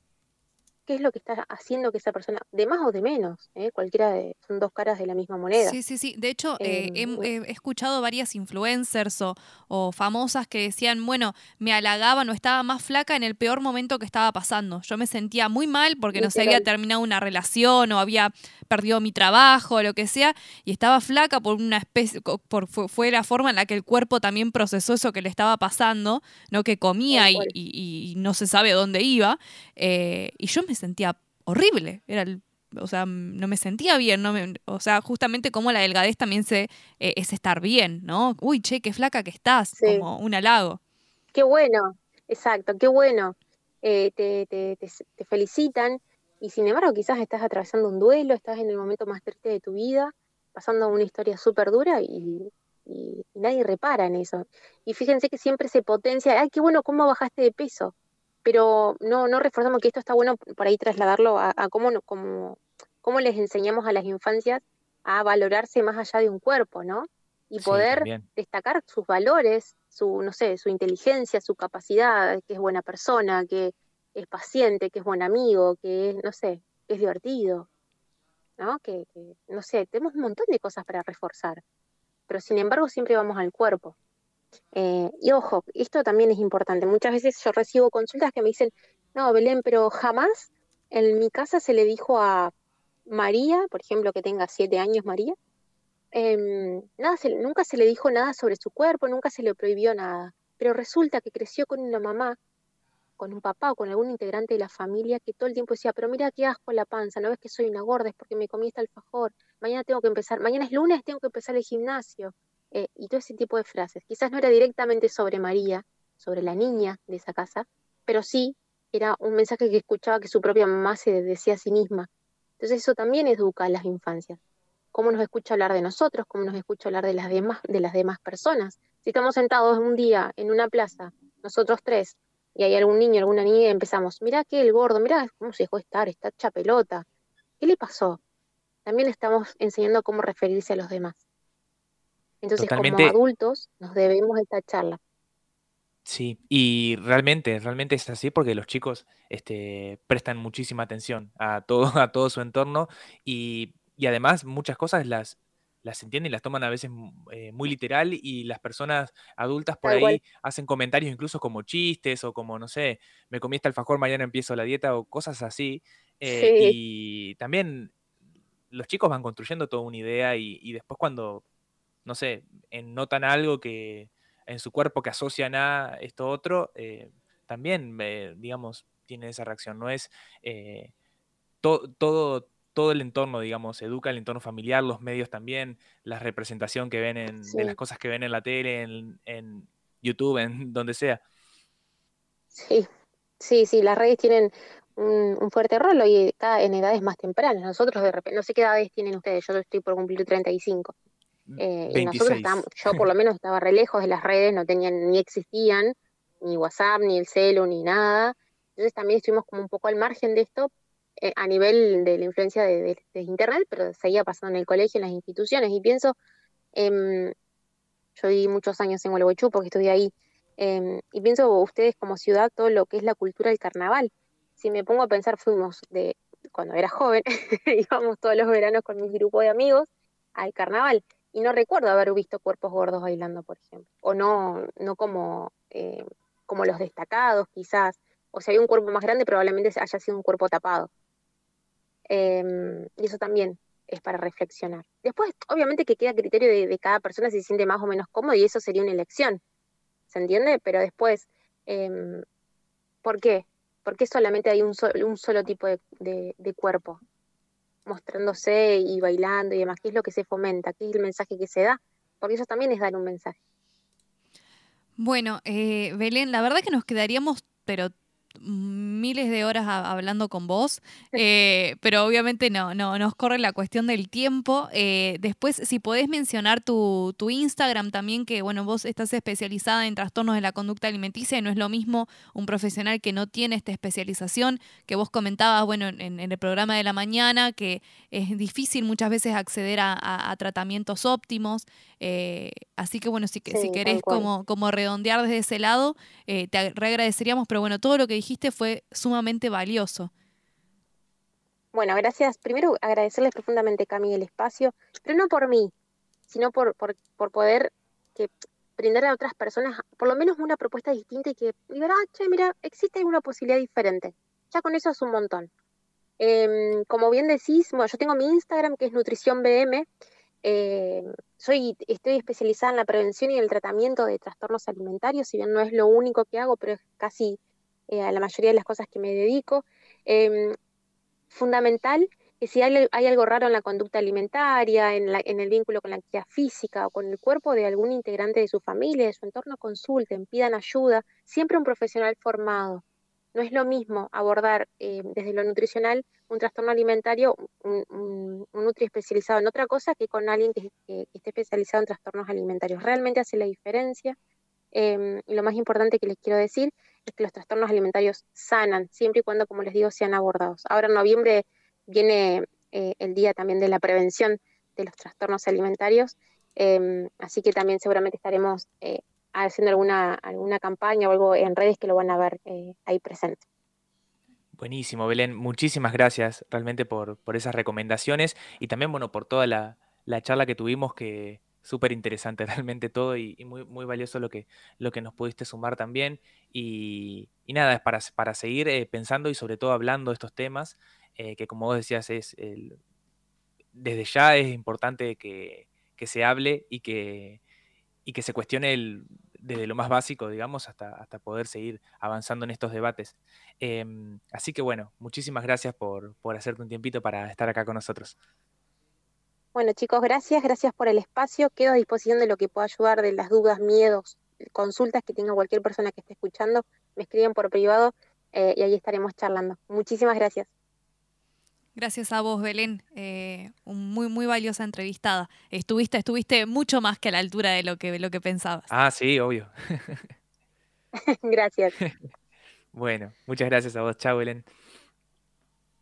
¿Qué es lo que está haciendo que esa persona, de más o de menos, ¿eh? cualquiera de, son dos caras de la misma moneda? Sí, sí, sí. De hecho, eh, Eh, he, escuchado varias influencers o, o famosas que decían, bueno, me halagaban o estaba más flaca en el peor momento que estaba pasando. Yo me sentía muy mal porque no se había terminado una relación o había perdido mi trabajo o lo que sea y estaba flaca por una especie, por, fue, la forma en la que el cuerpo también procesó eso que le estaba pasando, no que comía y, cual. y- y no se sabe dónde iba. eh, y yo me sentía horrible. Era el o sea, no me sentía bien, no me- o sea, justamente como la delgadez también se, eh, es estar bien, ¿no? Uy, che, qué flaca que estás, Sí. como un halago. Qué bueno, exacto, qué bueno. Eh, te, te, te, te felicitan y sin embargo quizás estás atravesando un duelo, estás en el momento más triste de tu vida, pasando una historia súper dura y, y- y nadie repara en eso. Y fíjense que siempre se potencia, ay, qué bueno, cómo bajaste de peso, pero no, no reforzamos que esto está bueno por ahí trasladarlo a, a cómo, cómo, cómo les enseñamos a las infancias a valorarse más allá de un cuerpo, ¿no? Y poder destacar sus valores, su, no sé, su inteligencia, su capacidad, que es buena persona, que es paciente, que es buen amigo, que es, no sé, que es divertido, ¿no? Que, que, no sé, tenemos un montón de cosas para reforzar, pero sin embargo siempre vamos al cuerpo. Eh, y ojo, esto también es importante. Muchas veces yo recibo consultas que me dicen, no, Belén, pero jamás en mi casa se le dijo a María, por ejemplo, que tenga siete años María, em, nada nunca se le dijo nada sobre su cuerpo, nunca se le prohibió nada. Pero resulta que creció con una mamá, con un papá o con algún integrante de la familia que todo el tiempo decía, pero mira qué asco la panza, no ves que soy una gorda, es porque me comí este alfajor, mañana tengo que empezar, mañana es lunes, tengo que empezar el gimnasio. Eh, y todo ese tipo de frases. Quizás no era directamente sobre María, sobre la niña de esa casa, pero sí era un mensaje que escuchaba que su propia mamá se decía a sí misma. Entonces eso también educa a las infancias. Cómo nos escucha hablar de nosotros, cómo nos escucha hablar de las demás, de las demás personas. Si estamos sentados un día en una plaza, nosotros tres, y hay algún niño, alguna niña, y empezamos, mirá que el gordo, mirá cómo se dejó estar, está hecha pelota. ¿Qué le pasó? También estamos enseñando cómo referirse a los demás. Entonces, Totalmente. como adultos, nos debemos esta charla. Sí, y realmente, realmente es así porque los chicos este, prestan muchísima atención a todo, a todo su entorno y, y además muchas cosas las, las entienden y las toman a veces eh, muy literal y las personas adultas por ahí hacen comentarios incluso como chistes o como, no sé, me comí este alfajor, mañana empiezo la dieta o cosas así. eh, Sí. y también los chicos van construyendo toda una idea y, y después cuando, no sé, en- notan algo que en su cuerpo que asocian a esto otro, eh, también, eh, digamos, tiene esa reacción. No es eh, to- todo, todo el entorno, digamos, educa el entorno familiar, los medios también, la representación que ven en, de las cosas que ven en la tele, en, en YouTube, en donde sea. Sí, sí, sí, las redes tienen un, un fuerte rol y cada, en edades más tempranas. Nosotros de repente, no sé qué edades tienen ustedes, yo estoy por cumplir 35. Eh, y nosotros 26. estábamos, yo por lo menos estaba re lejos de las redes, no tenían, ni existían, ni WhatsApp, ni el celu, ni nada. Entonces también estuvimos como un poco al margen de esto eh, a nivel de la influencia de, de- de Internet, pero seguía pasando en el colegio, en las instituciones. Y pienso, em, yo viví muchos años en Gualeguaychú porque estudié ahí, em, y pienso ustedes como ciudad todo lo que es la cultura del carnaval. Si me pongo a pensar, fuimos de cuando era joven, íbamos todos los veranos con mi grupo de amigos al carnaval y no recuerdo haber visto cuerpos gordos bailando, por ejemplo, o no, no como, eh, como los destacados quizás, o si había un cuerpo más grande probablemente haya sido un cuerpo tapado. Em, y eso también es para reflexionar. Después, obviamente que queda a criterio de, de cada persona si se siente más o menos cómodo y eso sería una elección, ¿se entiende? Pero después, em, ¿por qué? ¿Por qué solamente hay un, sol- un solo tipo de, de- de cuerpo mostrándose y bailando y demás? ¿Qué es lo que se fomenta? ¿Qué es el mensaje que se da? Porque eso también es dar un mensaje. Bueno, eh, Belén, la verdad que nos quedaríamos, pero miles de horas hablando con vos, eh, pero obviamente no, no, nos corre la cuestión del tiempo. Eh, después, si podés mencionar tu, tu Instagram también, que bueno, vos estás especializada en trastornos de la conducta alimenticia y no es lo mismo un profesional que no tiene esta especialización, que vos comentabas, bueno, en, en el programa de la mañana, que es difícil muchas veces acceder a, a- a tratamientos óptimos. eh, así que bueno, si, Sí, si querés como, como redondear desde ese lado, te ag- reagradeceríamos, pero bueno, todo lo que fue sumamente valioso. Bueno, gracias. Primero agradecerles profundamente, Cami, el espacio, pero no por mí, sino por, por, poder que brindar a otras personas por lo menos una propuesta distinta y que digan, ah, che, mira, existe alguna posibilidad diferente. Ya con eso es un montón. Em, como bien decís, bueno, yo tengo mi Instagram que es Nutrición BM. Eh, soy, estoy especializada en la prevención y el tratamiento de trastornos alimentarios, si bien no es lo único que hago, pero es casi eh, a la mayoría de las cosas que me dedico. Em, fundamental que si hay, algo raro en la conducta alimentaria, en, el vínculo con la actividad física o con el cuerpo de algún integrante de su familia, de su entorno, consulten, pidan ayuda, siempre un profesional formado. No es lo mismo abordar eh, desde lo nutricional un trastorno alimentario, un, un, un nutri especializado en otra cosa que con alguien que, que- que esté especializado en trastornos alimentarios. Realmente hace la diferencia. Em, y lo más importante que les quiero decir es que los trastornos alimentarios sanan, siempre y cuando, como les digo, sean abordados. Ahora en noviembre viene eh, el día también de la prevención de los trastornos alimentarios, em, así que también seguramente estaremos eh, haciendo alguna, alguna campaña o algo en redes que lo van a ver eh, ahí presente. Buenísimo, Belén. Muchísimas gracias realmente por, por esas recomendaciones y también, bueno, por toda la, la charla que tuvimos, que súper interesante realmente todo y, muy, muy valioso lo que, lo que nos pudiste sumar también. Y, nada, es para, para seguir eh, pensando y sobre todo hablando de estos temas, eh, que como vos decías, es desde ya es importante que, que se hable y que, y que se cuestione el- desde lo más básico, digamos, hasta, hasta poder seguir avanzando en estos debates. Em, así que bueno, muchísimas gracias por, por hacerte un tiempito para estar acá con nosotros. Bueno chicos, gracias, gracias por el espacio, quedo a disposición de lo que pueda ayudar, de las dudas, miedos, consultas que tenga cualquier persona que esté escuchando, me escriben por privado eh, y ahí estaremos charlando. Muchísimas gracias. Gracias a vos, Belén. Eh, un muy, muy valiosa entrevistada. Estuviste, estuviste mucho más que a la altura de lo que, lo que pensabas. Ah, sí, obvio. gracias. Bueno, muchas gracias a vos. Chao, Belén.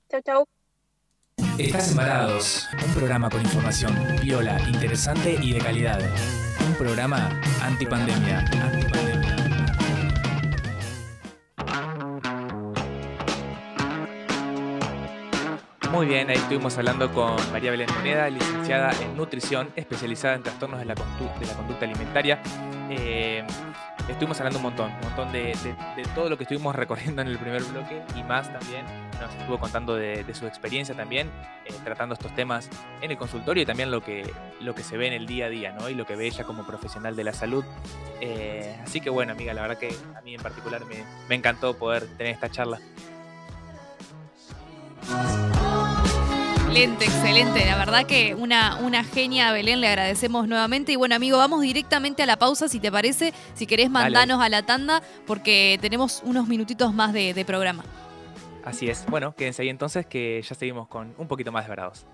Chau, chau. Estás Embarados, un programa con información viola, interesante y de calidad. Un programa antipandemia. Muy bien, ahí estuvimos hablando con María Belén Moneda, licenciada en nutrición, especializada en trastornos de la, conducta alimentaria. Eh, estuvimos hablando un montón, un montón de- de todo lo que estuvimos recorriendo en el primer bloque y más también. Nos estuvo contando de, de su experiencia también, eh, tratando estos temas en el consultorio y también lo que, lo que se ve en el día a día, ¿no? Y lo que ve ella como profesional de la salud. Eh, así que bueno, amiga, la verdad que a mí en particular me, me encantó poder tener esta charla. Excelente, excelente. La verdad que una, una genia, Belén, le agradecemos nuevamente. Y bueno, amigo, vamos directamente a la pausa, si te parece. Si querés, Dale. mandanos a la tanda, porque tenemos unos minutitos más de, de programa. Así es. Bueno, quédense ahí entonces que ya seguimos con un poquito más de.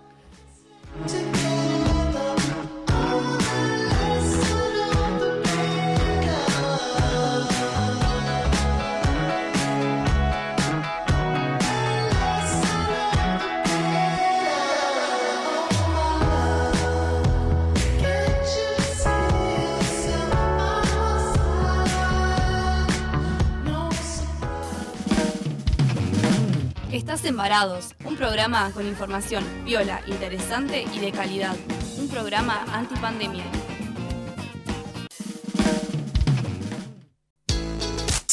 Estás Embarados, un programa con información viola, interesante y de calidad. Un programa antipandemia.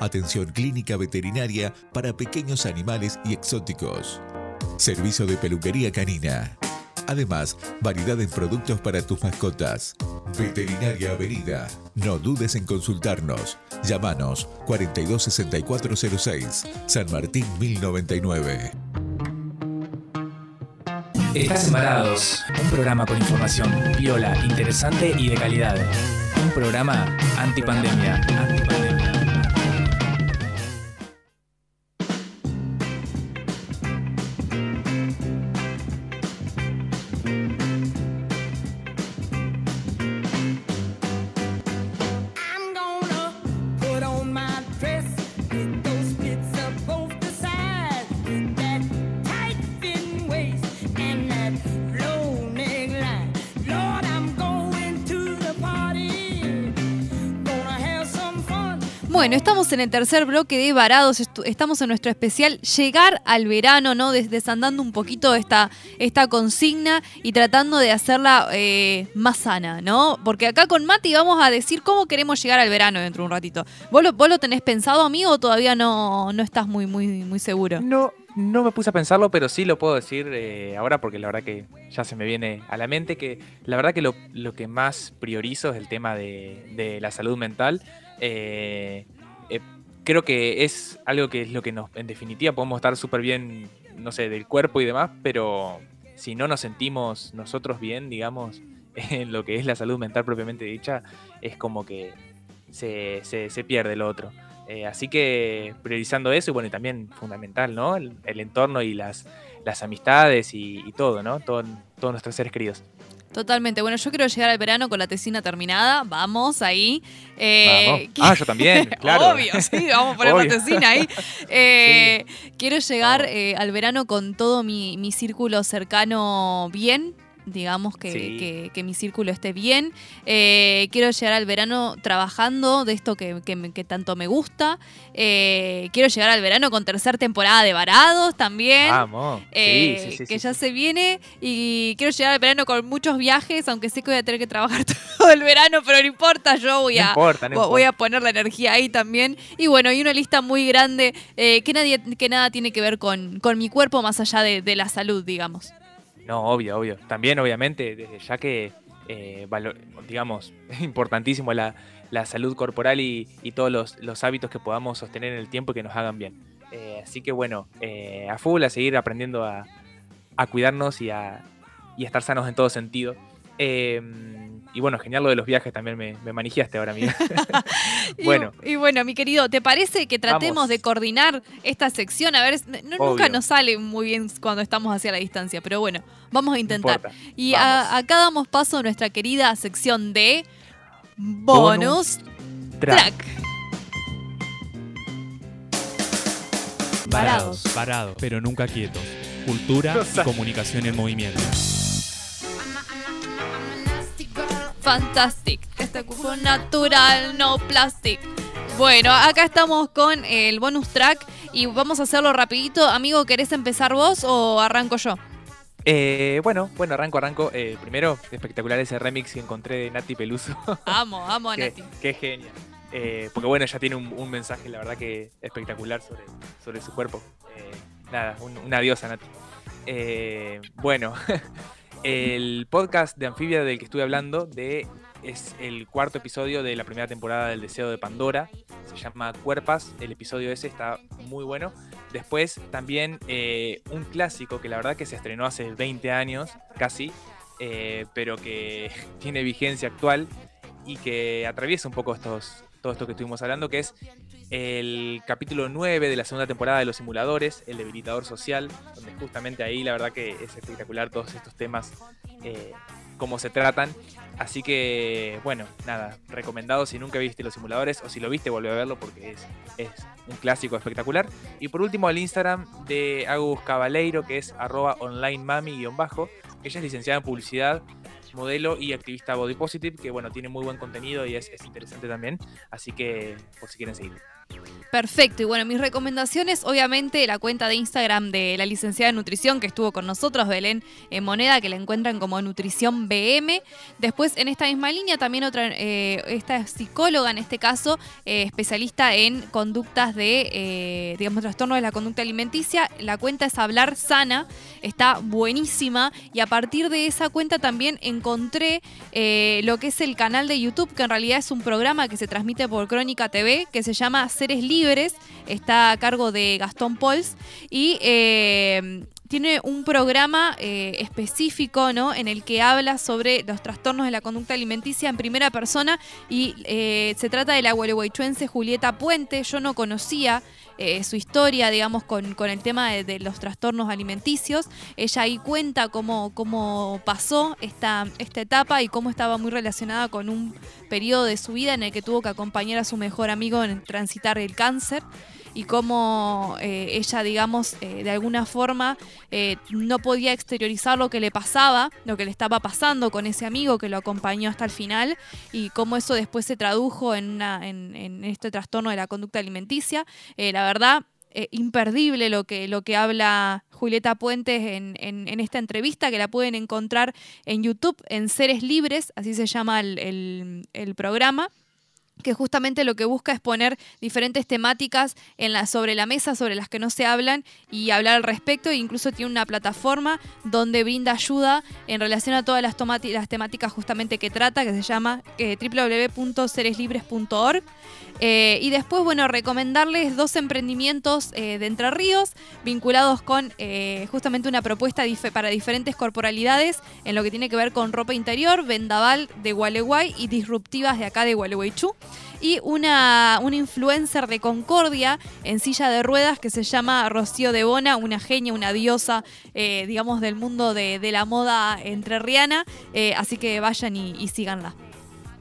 Atención clínica veterinaria para pequeños animales y exóticos. Servicio de peluquería canina. Además, variedad de productos para tus mascotas. Veterinaria Avenida. No dudes en consultarnos. Llámanos 426406, San Martín 1099. Estás Embarados, un programa con información viola, interesante y de calidad. Un programa antipandemia. antipandemia. Bueno, estamos en el tercer bloque de Varados, estamos en nuestro especial Llegar al verano, ¿no? Desandando un poquito esta, esta consigna y tratando de hacerla eh, más sana, ¿no? Porque acá con Mati vamos a decir cómo queremos llegar al verano dentro de un ratito. ¿Vos lo, vos lo tenés pensado, amigo, o todavía no, no estás muy, muy, muy seguro? No, no me puse a pensarlo, pero sí lo puedo decir eh, ahora porque la verdad que ya se me viene a la mente que la verdad que lo, que más priorizo es el tema de, de la salud mental. Eh, eh, creo que es algo que es lo que nos, en definitiva, podemos estar súper bien, no sé, del cuerpo y demás, pero si no nos sentimos nosotros bien, digamos, en lo que es la salud mental propiamente dicha, es como que se, se, pierde lo otro. Eh, así que priorizando eso, y bueno, y también fundamental, ¿no? El, entorno y las, las amistades y, todo, ¿no? todos nuestros seres queridos. Totalmente. Bueno, yo quiero llegar al verano con la tesina terminada. Vamos ahí. Eh, ah, yo también, claro. Obvio, sí, vamos a poner la tesina ahí. Eh, quiero llegar eh, al verano con todo mi, mi círculo cercano bien, digamos, que, mi círculo esté bien. Eh, quiero llegar al verano trabajando de esto que, tanto me gusta. Eh, quiero llegar al verano con tercera temporada de Varados también. Vamos. Eh, que ya se viene. Y quiero llegar al verano con muchos viajes, aunque sé que voy a tener que trabajar todo el verano, pero no importa, yo voy a, voy a poner la energía ahí también. Y bueno, hay una lista muy grande que, nadie, que nada tiene que ver con, con mi cuerpo más allá de la salud, digamos. No, obvio, obvio. También, obviamente, desde ya que, eh, digamos, es importantísimo la, salud corporal y, todos los, hábitos que podamos sostener en el tiempo y que nos hagan bien. Eh, así que bueno, eh, a full, a seguir aprendiendo a, cuidarnos y a, y a, estar sanos en todo sentido. Y bueno, genial lo de los viajes también me, me ahora, amiga. bueno. Y, bueno, mi querido, ¿te parece que tratemos de coordinar esta sección? A ver, nunca nos sale muy bien cuando estamos hacia la distancia, pero bueno, vamos a intentar. y acá damos paso a nuestra querida sección de Bonus, track. Parados. Parados, pero nunca quietos. Cultura y comunicación en movimiento. Fantastic. Este cupo natural, no plastic. Bueno, acá estamos con el bonus track y vamos a hacerlo rapidito. Amigo, ¿querés empezar vos o arranco yo? Eh, bueno, bueno, arranco, arranco. Eh, primero, espectacular ese remix que encontré de Nati Peluso. Amo, amo a Nati. Qué genial. Eh, porque bueno, ya tiene un, mensaje, la verdad que espectacular sobre, sobre su cuerpo. nada, una diosa Nati. bueno, el podcast de Anfibia del que estuve hablando, de es el cuarto episodio de la primera temporada del Deseo de Pandora. Se llama Cuerpas. El episodio ese está muy bueno. Después también eh, un clásico que la verdad que se estrenó hace 20 años, casi, eh, pero que tiene vigencia actual y que atraviesa un poco estos, todo esto que estuvimos hablando, que es el capítulo 9 de la segunda temporada de Los Simuladores, el debilitador social, donde justamente ahí la verdad que es espectacular todos estos temas, eh, cómo se tratan. Así que, bueno, nada, recomendado si nunca viste Los Simuladores o si lo viste, vuelve a verlo porque es, es un clásico espectacular. Y por último, el Instagram de Agus Cabaleiro, que es arroba online mami-bajo. Ella es licenciada en publicidad modelo y activista body positive, que bueno, tiene muy buen contenido y es, es interesante también. Así que por si quieren seguir. Perfecto, y bueno, mis recomendaciones, obviamente la cuenta de Instagram de la licenciada de nutrición que estuvo con nosotros, Belén eh, Moneda, que la encuentran como Nutrición BM. Después, en esta misma línea, también otra, eh, esta psicóloga en este caso, eh, especialista en conductas de, digamos, trastornos de la conducta alimenticia. La cuenta es Hablar Sana, está buenísima, y a partir de esa cuenta también encontré lo que es el canal de YouTube, que en realidad es un programa que se transmite por Crónica TV, que se llama Seres Libres, está a cargo de Gastón Pols y eh, tiene un programa eh, específico ¿no? en el que habla sobre los trastornos de la conducta alimenticia en primera persona y eh, se trata de la gualeguaychuense Julieta Puente. Yo no conocía su historia, digamos, con, el tema de, de, los trastornos alimenticios. Ella ahí cuenta cómo, cómo pasó esta, esta etapa y cómo estaba muy relacionada con un periodo de su vida en el que tuvo que acompañar a su mejor amigo en transitar el cáncer y cómo eh, ella, digamos, eh, de alguna forma eh, no podía exteriorizar lo que le pasaba, lo que le estaba pasando con ese amigo que lo acompañó hasta el final y cómo eso después se tradujo en, una, en, este trastorno de la conducta alimenticia. la verdad, imperdible lo que, lo que habla Julieta Puentes en, en, esta entrevista, que la pueden encontrar en YouTube, en Seres Libres, así se llama el programa que justamente lo que busca es poner diferentes temáticas sobre la mesa, sobre las que no se hablan y hablar al respecto. E incluso tiene una plataforma donde brinda ayuda en relación a todas las, las temáticas justamente que trata, que se llama eh, www.sereslibres.org. Eh, y después, bueno, recomendarles dos emprendimientos eh, de Entre Ríos vinculados con eh, justamente una propuesta para diferentes corporalidades en lo que tiene que ver con ropa interior, vendaval de Gualeguay y disruptivas de acá de Gualeguaychú. Y una, una influencer de Concordia en silla de ruedas que se llama Rocío de Bona, una genia, una diosa, digamos, del mundo de, de la moda entrerriana. así que vayan y, y síganla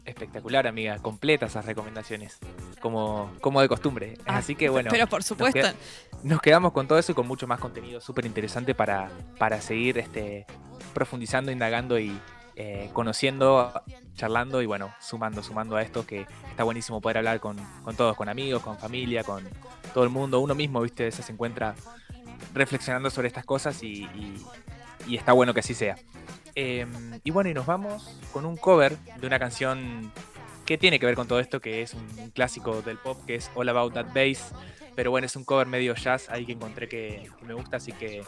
espectacular, amiga. Completa esas recomendaciones. Como, como de costumbre. Ah, Así que bueno. Pero por supuesto. Nos, qued nos, quedamos con todo eso y con mucho más contenido súper interesante para, para seguir este, profundizando, indagando y eh, conociendo, charlando y bueno, sumando, sumando a esto que está buenísimo poder hablar con, con todos, con amigos, con familia, con todo el mundo. Uno mismo, viste, se encuentra reflexionando sobre estas cosas y, y, y está bueno que así sea. Eh, y bueno, y nos vamos con un cover de una canción que tiene que ver con todo esto, que es un clásico del pop, que es All About That Bass. Pero bueno, es un cover medio jazz ahí que encontré que, que me gusta, así que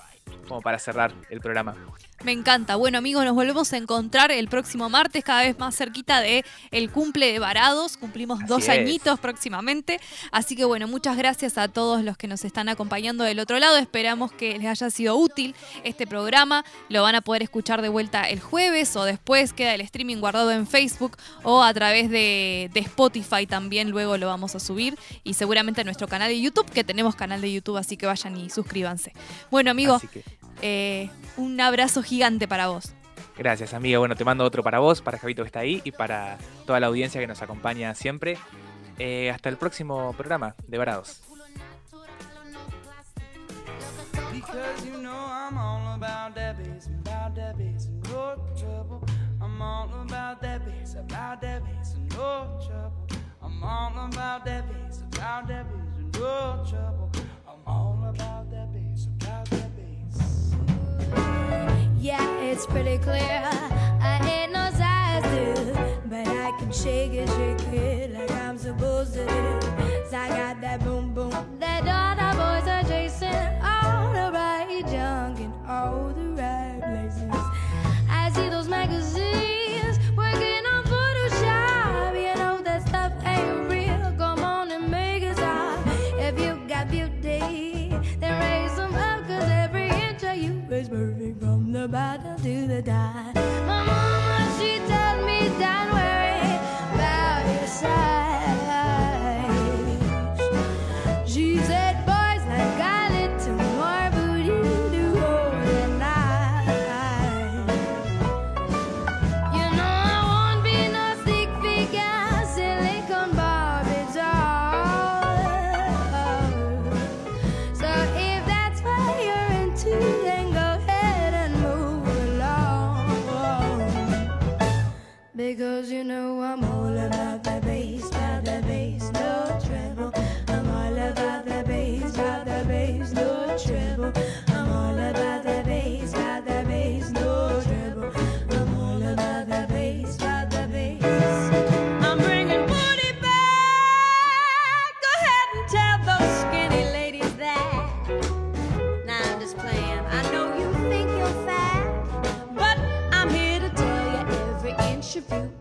como para cerrar el programa. Me encanta. Bueno, amigos, nos volvemos a encontrar el próximo martes, cada vez más cerquita de el cumple de Varados. Cumplimos Así dos es. añitos próximamente. Así que bueno, muchas gracias a todos los que nos están acompañando del otro lado. Esperamos que les haya sido útil este programa. Lo van a poder escuchar de vuelta el jueves o después queda el streaming guardado en Facebook o a través de, de Spotify también. Luego lo vamos a subir y seguramente a nuestro canal de YouTube, que tenemos canal de YouTube, así que vayan y suscríbanse. Bueno, amigos. Eh, un abrazo gigante para vos. Gracias, amiga. Bueno, te mando otro para vos, para Javito que está ahí y para toda la audiencia que nos acompaña siempre. Eh, hasta el próximo programa de Varados. Yeah, it's pretty clear. I ain't no but I can shake it, shake it like I'm supposed I got that boom boom. That all the boys are chasing, all the right junk in all the right the bada do the die. because you know I'm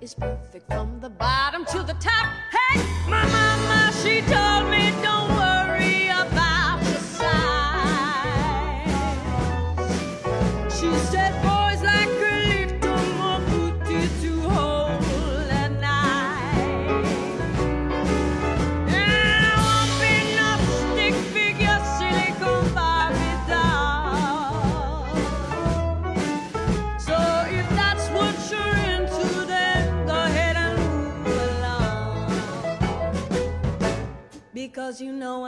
is perfect from the bottom to the top. Hey, mama. because you know